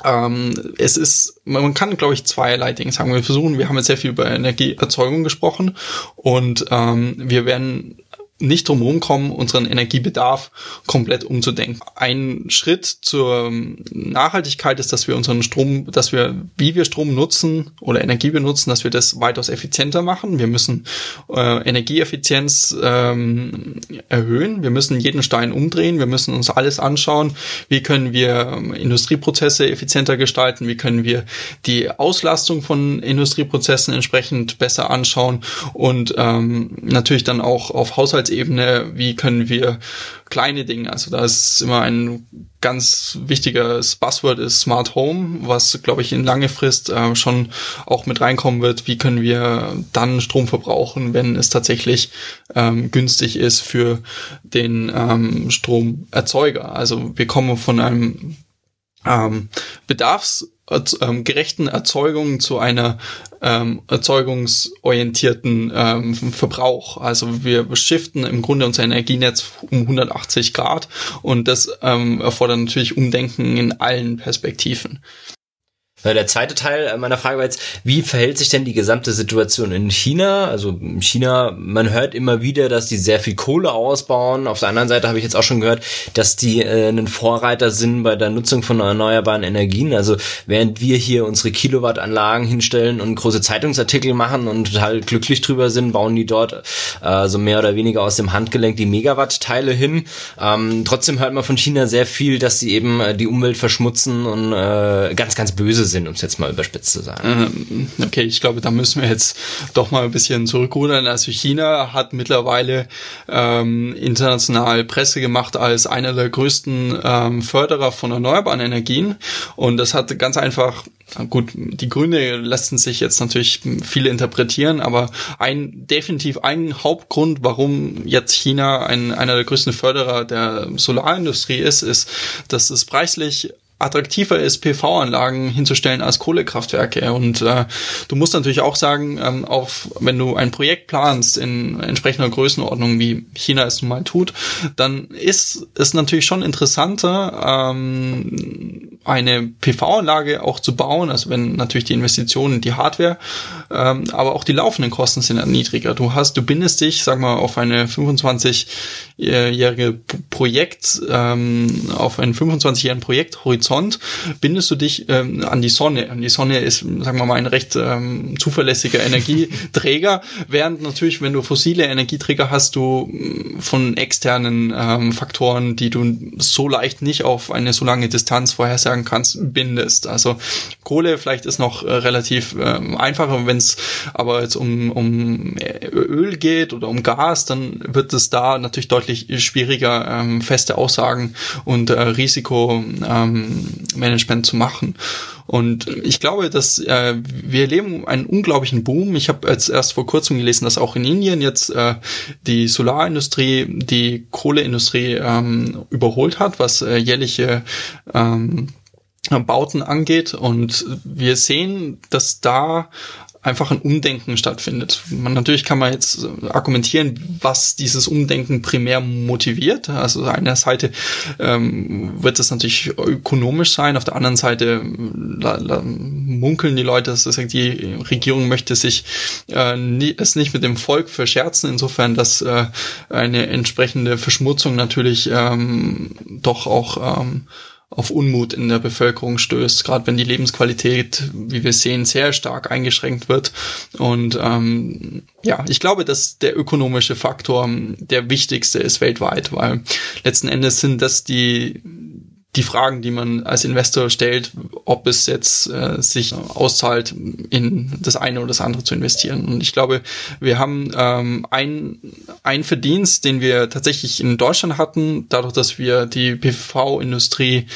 Speaker 2: Ähm, es ist, man kann, glaube ich, zweierlei Dinge sagen. Wir versuchen, wir haben jetzt sehr viel über Energieerzeugung gesprochen und ähm, wir werden nicht drum kommen, unseren Energiebedarf komplett umzudenken. Ein Schritt zur Nachhaltigkeit ist, dass wir unseren Strom, dass wir, wie wir Strom nutzen oder Energie benutzen, dass wir das weitaus effizienter machen. Wir müssen äh, Energieeffizienz ähm, erhöhen. Wir müssen jeden Stein umdrehen. Wir müssen uns alles anschauen. Wie können wir ähm, Industrieprozesse effizienter gestalten? Wie können wir die Auslastung von Industrieprozessen entsprechend besser anschauen? Und ähm, natürlich dann auch auf Haushalt Haushaltsebene, wie können wir kleine Dinge, also da ist immer ein ganz wichtiges Buzzword ist Smart Home, was glaube ich in lange Frist äh, schon auch mit reinkommen wird. Wie können wir dann Strom verbrauchen, wenn es tatsächlich ähm, günstig ist für den ähm, Stromerzeuger? Also wir kommen von einem ähm, Bedarfs ähm, gerechten Erzeugung zu einer ähm, erzeugungsorientierten ähm, Verbrauch. Also wir shiften im Grunde unser Energienetz um 180 Grad und das ähm, erfordert natürlich Umdenken in allen Perspektiven.
Speaker 1: Der zweite Teil meiner Frage war jetzt, wie verhält sich denn die gesamte Situation in China? Also China, man hört immer wieder, dass die sehr viel Kohle ausbauen. Auf der anderen Seite habe ich jetzt auch schon gehört, dass die äh, ein Vorreiter sind bei der Nutzung von erneuerbaren Energien. Also während wir hier unsere Kilowattanlagen hinstellen und große Zeitungsartikel machen und total glücklich drüber sind, bauen die dort äh, so mehr oder weniger aus dem Handgelenk die Megawatt-Teile hin. Ähm, trotzdem hört man von China sehr viel, dass sie eben äh, die Umwelt verschmutzen und äh, ganz, ganz böse sind sind, um es jetzt mal überspitzt zu sagen.
Speaker 2: Ähm, okay, ich glaube, da müssen wir jetzt doch mal ein bisschen zurückrudern. Also China hat mittlerweile ähm, international Presse gemacht als einer der größten ähm, Förderer von erneuerbaren Energien. Und das hat ganz einfach Gut, die Gründe lassen sich jetzt natürlich viele interpretieren, aber ein definitiv ein Hauptgrund, warum jetzt China ein, einer der größten Förderer der Solarindustrie ist, ist, dass es preislich attraktiver ist, PV-Anlagen hinzustellen als Kohlekraftwerke. Und äh, du musst natürlich auch sagen, ähm, auf, wenn du ein Projekt planst in entsprechender Größenordnung, wie China es nun mal tut, dann ist es natürlich schon interessanter, ähm, eine PV-Anlage auch zu bauen, also wenn natürlich die Investitionen, die Hardware, ähm, aber auch die laufenden Kosten sind niedriger. Du hast, du bindest dich, sag mal, auf eine 25-jährige Projekt, ähm, auf einen 25-jährigen Projekthorizont, bindest du dich ähm, an die Sonne. Und die Sonne ist, sagen wir mal, ein recht ähm, zuverlässiger Energieträger, (laughs) während natürlich, wenn du fossile Energieträger hast, du mm, von externen ähm, Faktoren, die du so leicht nicht auf eine so lange Distanz vorhersagen sagen kannst, bindest. Also Kohle vielleicht ist noch äh, relativ äh, einfacher, wenn es aber jetzt um, um Öl geht oder um Gas, dann wird es da natürlich deutlich schwieriger, ähm, feste Aussagen und äh, Risikomanagement ähm, zu machen. Und ich glaube, dass äh, wir erleben einen unglaublichen Boom. Ich habe jetzt erst vor kurzem gelesen, dass auch in Indien jetzt äh, die Solarindustrie die Kohleindustrie ähm, überholt hat, was äh, jährliche ähm, Bauten angeht. Und wir sehen, dass da einfach ein Umdenken stattfindet. Man, natürlich kann man jetzt argumentieren, was dieses Umdenken primär motiviert. Also auf einer Seite ähm, wird es natürlich ökonomisch sein, auf der anderen Seite la, la, munkeln die Leute, dass die Regierung möchte sich äh, nie, es nicht mit dem Volk verscherzen, insofern, dass äh, eine entsprechende Verschmutzung natürlich ähm, doch auch ähm, auf Unmut in der Bevölkerung stößt, gerade wenn die Lebensqualität, wie wir sehen, sehr stark eingeschränkt wird. Und ähm, ja, ich glaube, dass der ökonomische Faktor der wichtigste ist weltweit, weil letzten Endes sind das die die Fragen, die man als Investor stellt, ob es jetzt äh, sich auszahlt, in das eine oder das andere zu investieren. Und ich glaube, wir haben ähm, ein, ein Verdienst, den wir tatsächlich in Deutschland hatten, dadurch, dass wir die PV-Industrie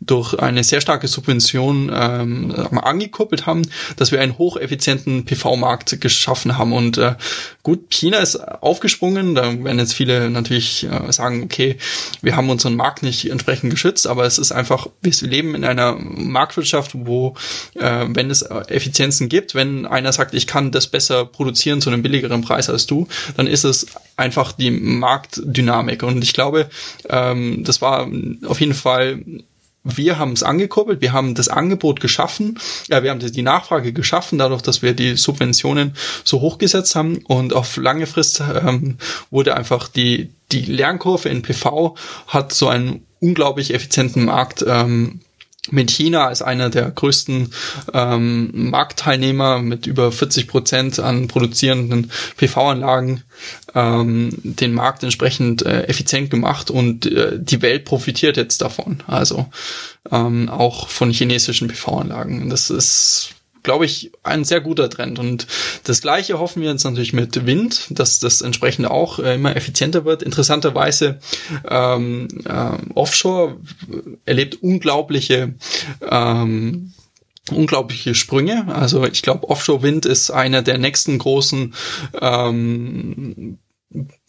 Speaker 2: durch eine sehr starke Subvention ähm, angekuppelt haben, dass wir einen hocheffizienten PV-Markt geschaffen haben. Und äh, gut, China ist aufgesprungen, da werden jetzt viele natürlich äh, sagen, okay, wir haben unseren Markt nicht entsprechend geschützt, aber es ist einfach, wir leben in einer Marktwirtschaft, wo, äh, wenn es Effizienzen gibt, wenn einer sagt, ich kann das besser produzieren zu einem billigeren Preis als du, dann ist es einfach die Marktdynamik. Und ich glaube, ähm, das war auf jeden Fall wir haben es angekurbelt, wir haben das Angebot geschaffen, ja, wir haben die Nachfrage geschaffen, dadurch, dass wir die Subventionen so hochgesetzt haben und auf lange Frist ähm, wurde einfach die, die Lernkurve in PV hat so einen unglaublich effizienten Markt ähm, mit China als einer der größten ähm, Marktteilnehmer mit über 40 Prozent an produzierenden PV-Anlagen ähm, den Markt entsprechend äh, effizient gemacht und äh, die Welt profitiert jetzt davon. Also ähm, auch von chinesischen PV-Anlagen. Das ist glaube ich, ein sehr guter Trend. Und das Gleiche hoffen wir jetzt natürlich mit Wind, dass das entsprechend auch äh, immer effizienter wird. Interessanterweise ähm, äh, Offshore erlebt unglaubliche ähm, unglaubliche Sprünge. Also ich glaube, Offshore-Wind ist einer der nächsten großen ähm,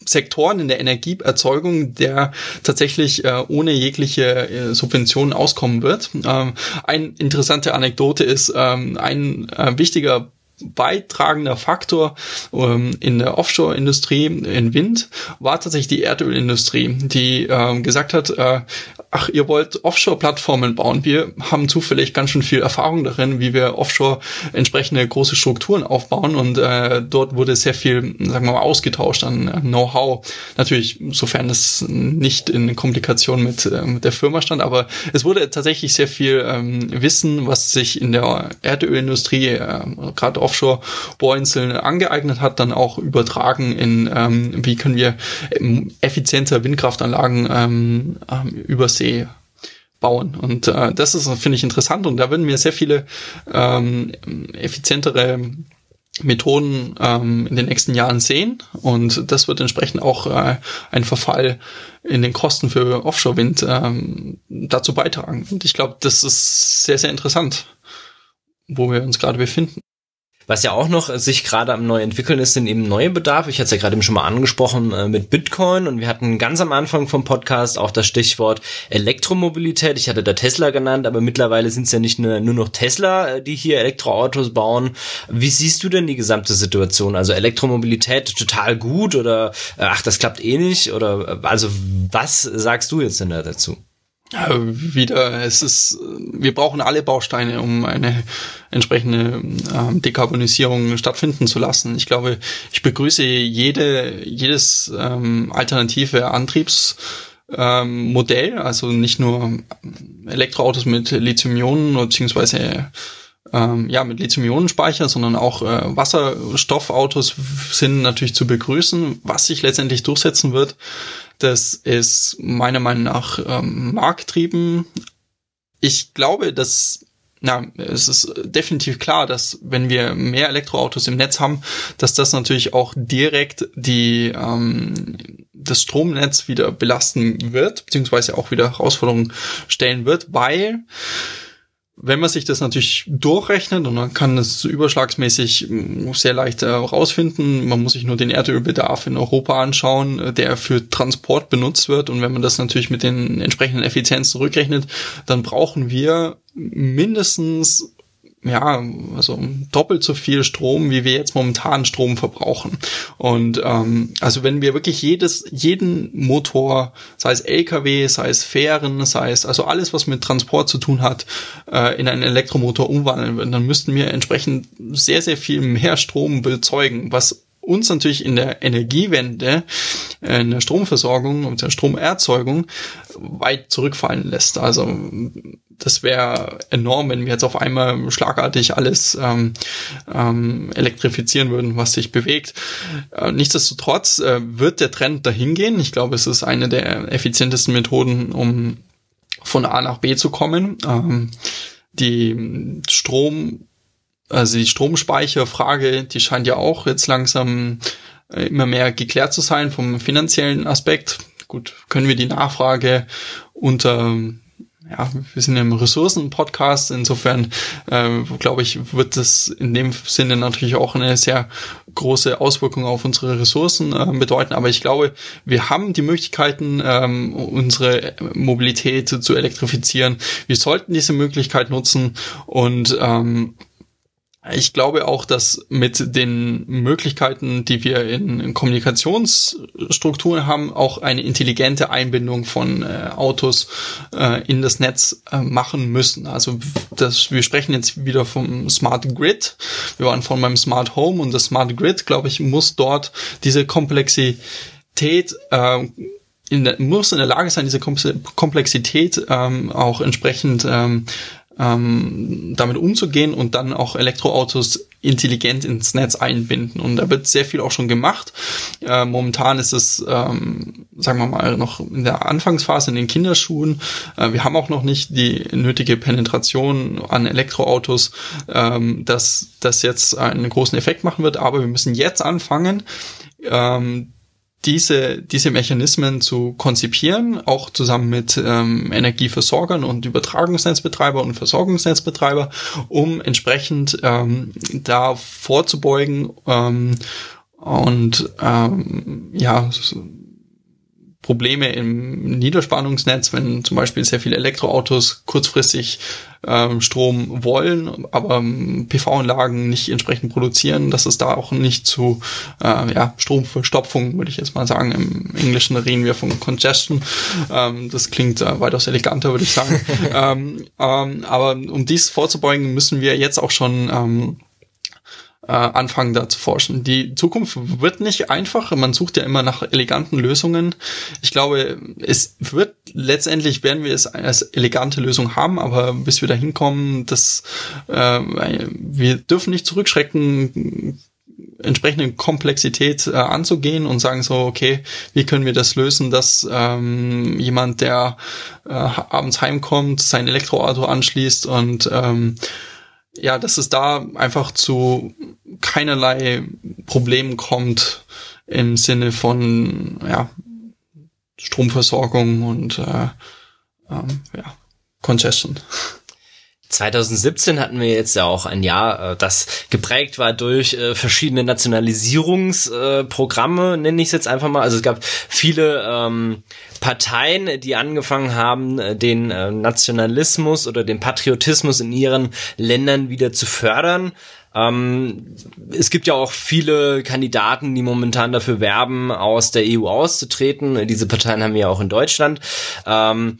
Speaker 2: Sektoren in der Energieerzeugung, der tatsächlich äh, ohne jegliche äh, Subventionen auskommen wird. Ähm, eine interessante Anekdote ist, ähm, ein äh, wichtiger beitragender Faktor ähm, in der Offshore-Industrie in Wind war tatsächlich die Erdölindustrie, die ähm, gesagt hat, äh, ach, ihr wollt Offshore-Plattformen bauen. Wir haben zufällig ganz schön viel Erfahrung darin, wie wir Offshore entsprechende große Strukturen aufbauen und äh, dort wurde sehr viel, sagen wir mal, ausgetauscht an äh, Know-how. Natürlich, sofern es nicht in Komplikation mit, äh, der Firma stand, aber es wurde tatsächlich sehr viel ähm, Wissen, was sich in der Erdölindustrie, äh, gerade Offshore-Bohrinseln angeeignet hat, dann auch übertragen in, ähm, wie können wir ähm, effizienter Windkraftanlagen ähm, ähm übersehen See bauen. Und äh, das ist, finde ich, interessant und da würden wir sehr viele ähm, effizientere Methoden ähm, in den nächsten Jahren sehen und das wird entsprechend auch äh, einen Verfall in den Kosten für Offshore-Wind ähm, dazu beitragen. Und ich glaube, das ist sehr, sehr interessant, wo wir uns gerade befinden.
Speaker 1: Was ja auch noch sich gerade am neu entwickeln ist, sind eben neue Bedarfe. Ich hatte es ja gerade eben schon mal angesprochen äh, mit Bitcoin und wir hatten ganz am Anfang vom Podcast auch das Stichwort Elektromobilität. Ich hatte da Tesla genannt, aber mittlerweile sind es ja nicht nur, nur noch Tesla, äh, die hier Elektroautos bauen. Wie siehst du denn die gesamte Situation? Also Elektromobilität total gut oder äh, ach, das klappt eh nicht? Oder also was sagst du jetzt denn da dazu?
Speaker 2: Wieder, es ist, wir brauchen alle Bausteine, um eine entsprechende ähm, Dekarbonisierung stattfinden zu lassen. Ich glaube, ich begrüße jede, jedes ähm, alternative Antriebsmodell, ähm, also nicht nur Elektroautos mit Lithium-Ionen beziehungsweise ähm, ja, mit Lithium-Ionen-Speicher, sondern auch äh, Wasserstoffautos sind natürlich zu begrüßen. Was sich letztendlich durchsetzen wird, das ist meiner Meinung nach ähm, markttrieben. Ich glaube, dass na, es ist definitiv klar, dass wenn wir mehr Elektroautos im Netz haben, dass das natürlich auch direkt die ähm, das Stromnetz wieder belasten wird, beziehungsweise auch wieder Herausforderungen stellen wird, weil wenn man sich das natürlich durchrechnet, und man kann es überschlagsmäßig mm, sehr leicht äh, rausfinden, man muss sich nur den Erdölbedarf in Europa anschauen, äh, der für Transport benutzt wird. Und wenn man das natürlich mit den entsprechenden Effizienzen zurückrechnet, dann brauchen wir mindestens ja, also doppelt so viel Strom, wie wir jetzt momentan Strom verbrauchen. Und ähm, also wenn wir wirklich jedes, jeden Motor, sei es LKW, sei es Fähren, sei es also alles, was mit Transport zu tun hat, äh, in einen Elektromotor umwandeln würden, dann müssten wir entsprechend sehr, sehr viel mehr Strom bezeugen, was uns natürlich in der Energiewende, äh, in der Stromversorgung und der Stromerzeugung weit zurückfallen lässt. Also das wäre enorm, wenn wir jetzt auf einmal schlagartig alles ähm, ähm, elektrifizieren würden, was sich bewegt. Äh, nichtsdestotrotz äh, wird der Trend dahin gehen. Ich glaube, es ist eine der effizientesten Methoden, um von A nach B zu kommen. Ähm, die Strom, also die Stromspeicherfrage, die scheint ja auch jetzt langsam äh, immer mehr geklärt zu sein vom finanziellen Aspekt. Gut, können wir die Nachfrage unter ja, wir sind im Ressourcen-Podcast, insofern äh, glaube ich, wird das in dem Sinne natürlich auch eine sehr große Auswirkung auf unsere Ressourcen äh, bedeuten. Aber ich glaube, wir haben die Möglichkeiten, ähm, unsere Mobilität zu elektrifizieren. Wir sollten diese Möglichkeit nutzen und ähm, ich glaube auch, dass mit den Möglichkeiten, die wir in, Kommunikationsstrukturen haben, auch eine intelligente Einbindung von äh, Autos äh, in das Netz äh, machen müssen. Also das, wir sprechen jetzt wieder vom Smart Grid. Wir waren von meinem Smart Home und das Smart Grid, glaube ich, muss dort diese Komplexität äh, in der, muss in der Lage sein, diese Komplexität ähm, auch entsprechend ähm, ähm, damit umzugehen und dann auch Elektroautos intelligent ins Netz einbinden. Und da wird sehr viel auch schon gemacht. Äh, momentan ist es, ähm, sagen wir mal, noch in der Anfangsphase in den Kinderschuhen. Äh, wir haben auch noch nicht die nötige Penetration an Elektroautos, ähm, dass das jetzt einen großen Effekt machen wird. Aber wir müssen jetzt anfangen, ähm, diese, diese Mechanismen zu konzipieren, auch zusammen mit ähm, Energieversorgern und Übertragungsnetzbetreiber und Versorgungsnetzbetreiber, um entsprechend ähm, da vorzubeugen ähm, und ähm, ja Probleme im Niederspannungsnetz, wenn zum Beispiel sehr viele Elektroautos kurzfristig ähm, Strom wollen, aber ähm, PV-Anlagen nicht entsprechend produzieren, dass es da auch nicht zu äh, ja, Stromverstopfung, würde ich jetzt mal sagen. Im Englischen reden wir von Congestion. Ähm, das klingt äh, weitaus eleganter, würde ich sagen. (laughs) ähm, ähm, aber um dies vorzubeugen, müssen wir jetzt auch schon ähm, äh, anfangen da zu forschen. Die Zukunft wird nicht einfach. Man sucht ja immer nach eleganten Lösungen. Ich glaube, es wird letztendlich werden wir es als elegante Lösung haben, aber bis wir da hinkommen, das äh, wir dürfen nicht zurückschrecken entsprechende Komplexität äh, anzugehen und sagen so, okay, wie können wir das lösen, dass ähm, jemand, der äh, abends heimkommt, sein Elektroauto anschließt und ähm, ja, dass es da einfach zu keinerlei Problemen kommt im Sinne von ja, Stromversorgung und äh, ähm, ja, Congestion.
Speaker 1: 2017 hatten wir jetzt ja auch ein Jahr, äh, das geprägt war durch äh, verschiedene Nationalisierungsprogramme, nenne ich es jetzt einfach mal. Also es gab viele ähm, Parteien, die angefangen haben, äh, den Nationalismus oder den Patriotismus in ihren Ländern wieder zu fördern. Ähm, es gibt ja auch viele Kandidaten, die momentan dafür werben, aus der EU auszutreten. Diese Parteien haben wir ja auch in Deutschland. Ähm,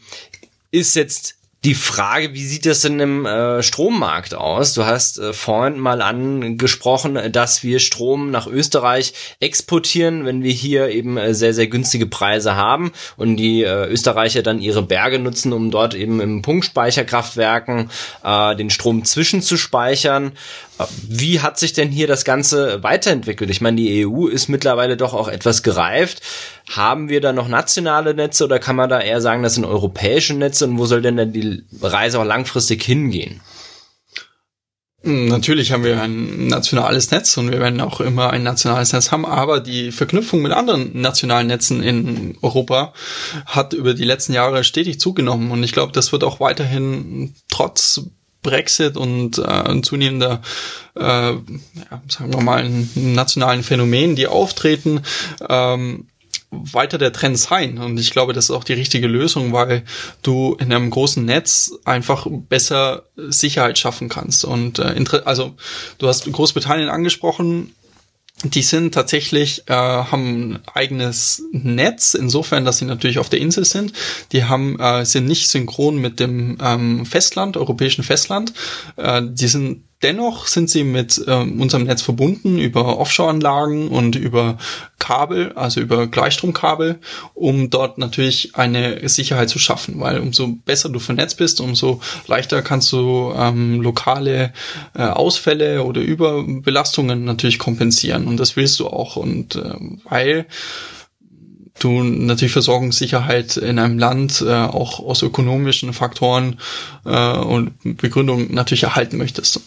Speaker 1: ist jetzt die Frage, wie sieht das denn im äh, Strommarkt aus? Du hast äh, vorhin mal angesprochen, dass wir Strom nach Österreich exportieren, wenn wir hier eben äh, sehr, sehr günstige Preise haben und die äh, Österreicher dann ihre Berge nutzen, um dort eben im Punktspeicherkraftwerken äh, den Strom zwischenzuspeichern. Wie hat sich denn hier das Ganze weiterentwickelt? Ich meine, die EU ist mittlerweile doch auch etwas gereift. Haben wir da noch nationale Netze oder kann man da eher sagen, das sind europäische Netze und wo soll denn die Reise auch langfristig hingehen?
Speaker 2: Hm, natürlich haben wir ein nationales Netz und wir werden auch immer ein nationales Netz haben, aber die Verknüpfung mit anderen nationalen Netzen in Europa hat über die letzten Jahre stetig zugenommen und ich glaube, das wird auch weiterhin trotz Brexit und äh, zunehmender, äh, ja, sagen wir mal, nationalen Phänomenen, die auftreten, ähm, weiter der Trend sein. Und ich glaube, das ist auch die richtige Lösung, weil du in einem großen Netz einfach besser Sicherheit schaffen kannst. Und äh, also du hast Großbritannien angesprochen, die sind tatsächlich, äh, haben ein eigenes Netz, insofern, dass sie natürlich auf der Insel sind. Die haben, äh, sind nicht synchron mit dem ähm, Festland, europäischen Festland. Äh, die sind Dennoch sind sie mit ähm, unserem Netz verbunden über Offshore-Anlagen und über Kabel, also über Gleichstromkabel, um dort natürlich eine Sicherheit zu schaffen, weil umso besser du vernetzt bist, umso leichter kannst du ähm, lokale äh, Ausfälle oder Überbelastungen natürlich kompensieren. Und das willst du auch. Und äh, weil du natürlich Versorgungssicherheit in einem Land äh, auch aus ökonomischen Faktoren äh, und Begründungen natürlich erhalten möchtest.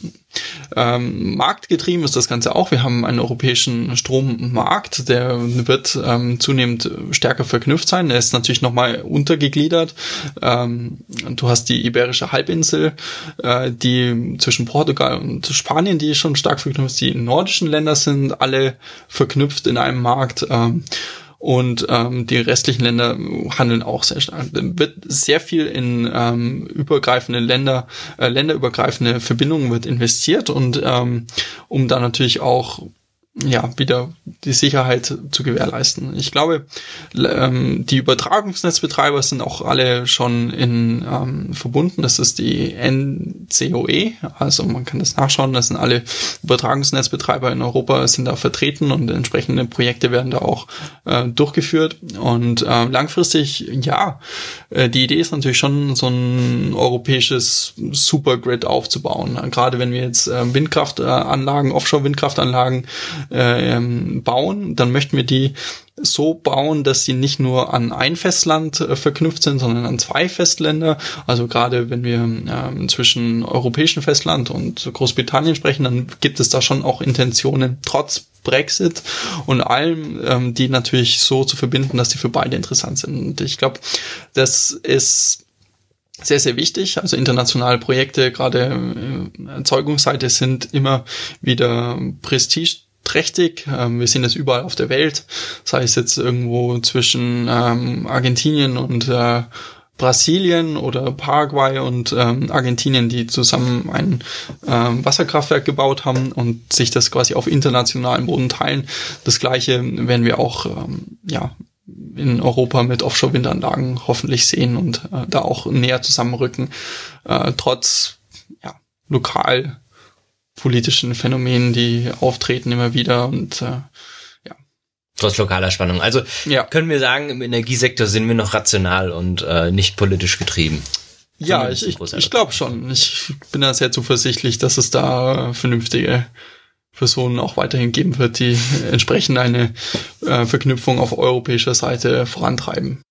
Speaker 2: Ähm, marktgetrieben ist das Ganze auch. Wir haben einen europäischen Strommarkt, der wird ähm, zunehmend stärker verknüpft sein. Er ist natürlich nochmal untergegliedert. Ähm, du hast die Iberische Halbinsel, äh, die zwischen Portugal und Spanien, die schon stark verknüpft ist. Die nordischen Länder sind alle verknüpft in einem Markt. Ähm, und ähm, die restlichen Länder handeln auch sehr stark. Wird sehr viel in ähm, übergreifende Länder, äh, länderübergreifende Verbindungen wird investiert und ähm, um da natürlich auch ja, wieder die Sicherheit zu gewährleisten. Ich glaube, ähm, die Übertragungsnetzbetreiber sind auch alle schon in ähm, verbunden. Das ist die NCOE, also man kann das nachschauen. Das sind alle Übertragungsnetzbetreiber in Europa sind da vertreten und entsprechende Projekte werden da auch äh, durchgeführt. Und äh, langfristig, ja, äh, die Idee ist natürlich schon so ein europäisches Supergrid aufzubauen. Gerade wenn wir jetzt äh, Windkraftanlagen, Offshore-Windkraftanlagen äh, ähm, bauen, dann möchten wir die so bauen, dass sie nicht nur an ein Festland äh, verknüpft sind, sondern an zwei Festländer. Also gerade wenn wir ähm, zwischen europäischen Festland und Großbritannien sprechen, dann gibt es da schon auch Intentionen, trotz Brexit und allem, ähm, die natürlich so zu verbinden, dass die für beide interessant sind. Und ich glaube, das ist sehr, sehr wichtig. Also internationale Projekte, gerade äh, Erzeugungsseite, sind immer wieder Prestige trächtig. Ähm, wir sehen das überall auf der Welt, sei es jetzt irgendwo zwischen ähm, Argentinien und äh, Brasilien oder Paraguay und ähm, Argentinien, die zusammen ein ähm, Wasserkraftwerk gebaut haben und sich das quasi auf internationalem Boden teilen. Das gleiche werden wir auch ähm, ja in Europa mit Offshore-Windanlagen hoffentlich sehen und äh, da auch näher zusammenrücken, äh, trotz ja, lokal politischen Phänomenen, die auftreten immer wieder und äh, ja.
Speaker 1: Trotz lokaler Spannung. Also ja. können wir sagen, im Energiesektor sind wir noch rational und äh, nicht politisch getrieben.
Speaker 2: Ja, ich, ich, ich glaube schon. Ich bin da sehr zuversichtlich, dass es da vernünftige Personen auch weiterhin geben wird, die entsprechend eine äh, Verknüpfung auf europäischer Seite vorantreiben.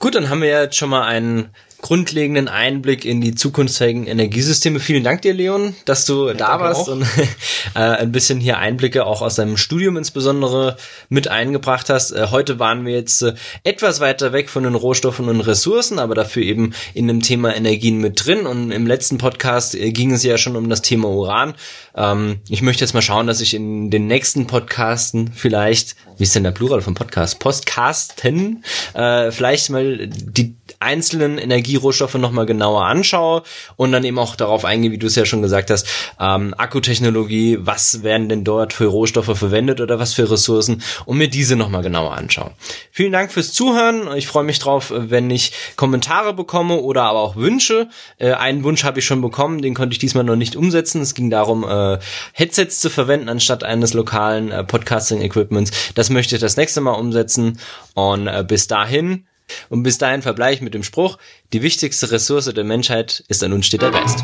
Speaker 1: Gut, dann haben wir jetzt schon mal einen grundlegenden Einblick in die zukunftsfähigen Energiesysteme. Vielen Dank dir, Leon, dass du ja, da warst auch. und (laughs) äh, ein bisschen hier Einblicke auch aus deinem Studium insbesondere mit eingebracht hast. Äh, heute waren wir jetzt äh, etwas weiter weg von den Rohstoffen und Ressourcen, aber dafür eben in dem Thema Energien mit drin. Und im letzten Podcast äh, ging es ja schon um das Thema Uran. Ähm, ich möchte jetzt mal schauen, dass ich in den nächsten Podcasten vielleicht, wie ist denn der Plural vom Podcast? Postcasten, äh, vielleicht mal die einzelnen Energierohstoffe nochmal genauer anschaue und dann eben auch darauf eingehe, wie du es ja schon gesagt hast, ähm, Akkutechnologie, was werden denn dort für Rohstoffe verwendet oder was für Ressourcen und mir diese nochmal genauer anschaue. Vielen Dank fürs Zuhören. Ich freue mich drauf, wenn ich Kommentare bekomme oder aber auch Wünsche. Äh, einen Wunsch habe ich schon bekommen, den konnte ich diesmal noch nicht umsetzen. Es ging darum, äh, Headsets zu verwenden anstatt eines lokalen äh, Podcasting-Equipments. Das möchte ich das nächste Mal umsetzen und äh, bis dahin und bis dahin verbleibe ich mit dem Spruch, die wichtigste Ressource der Menschheit ist ein unsteter Geist.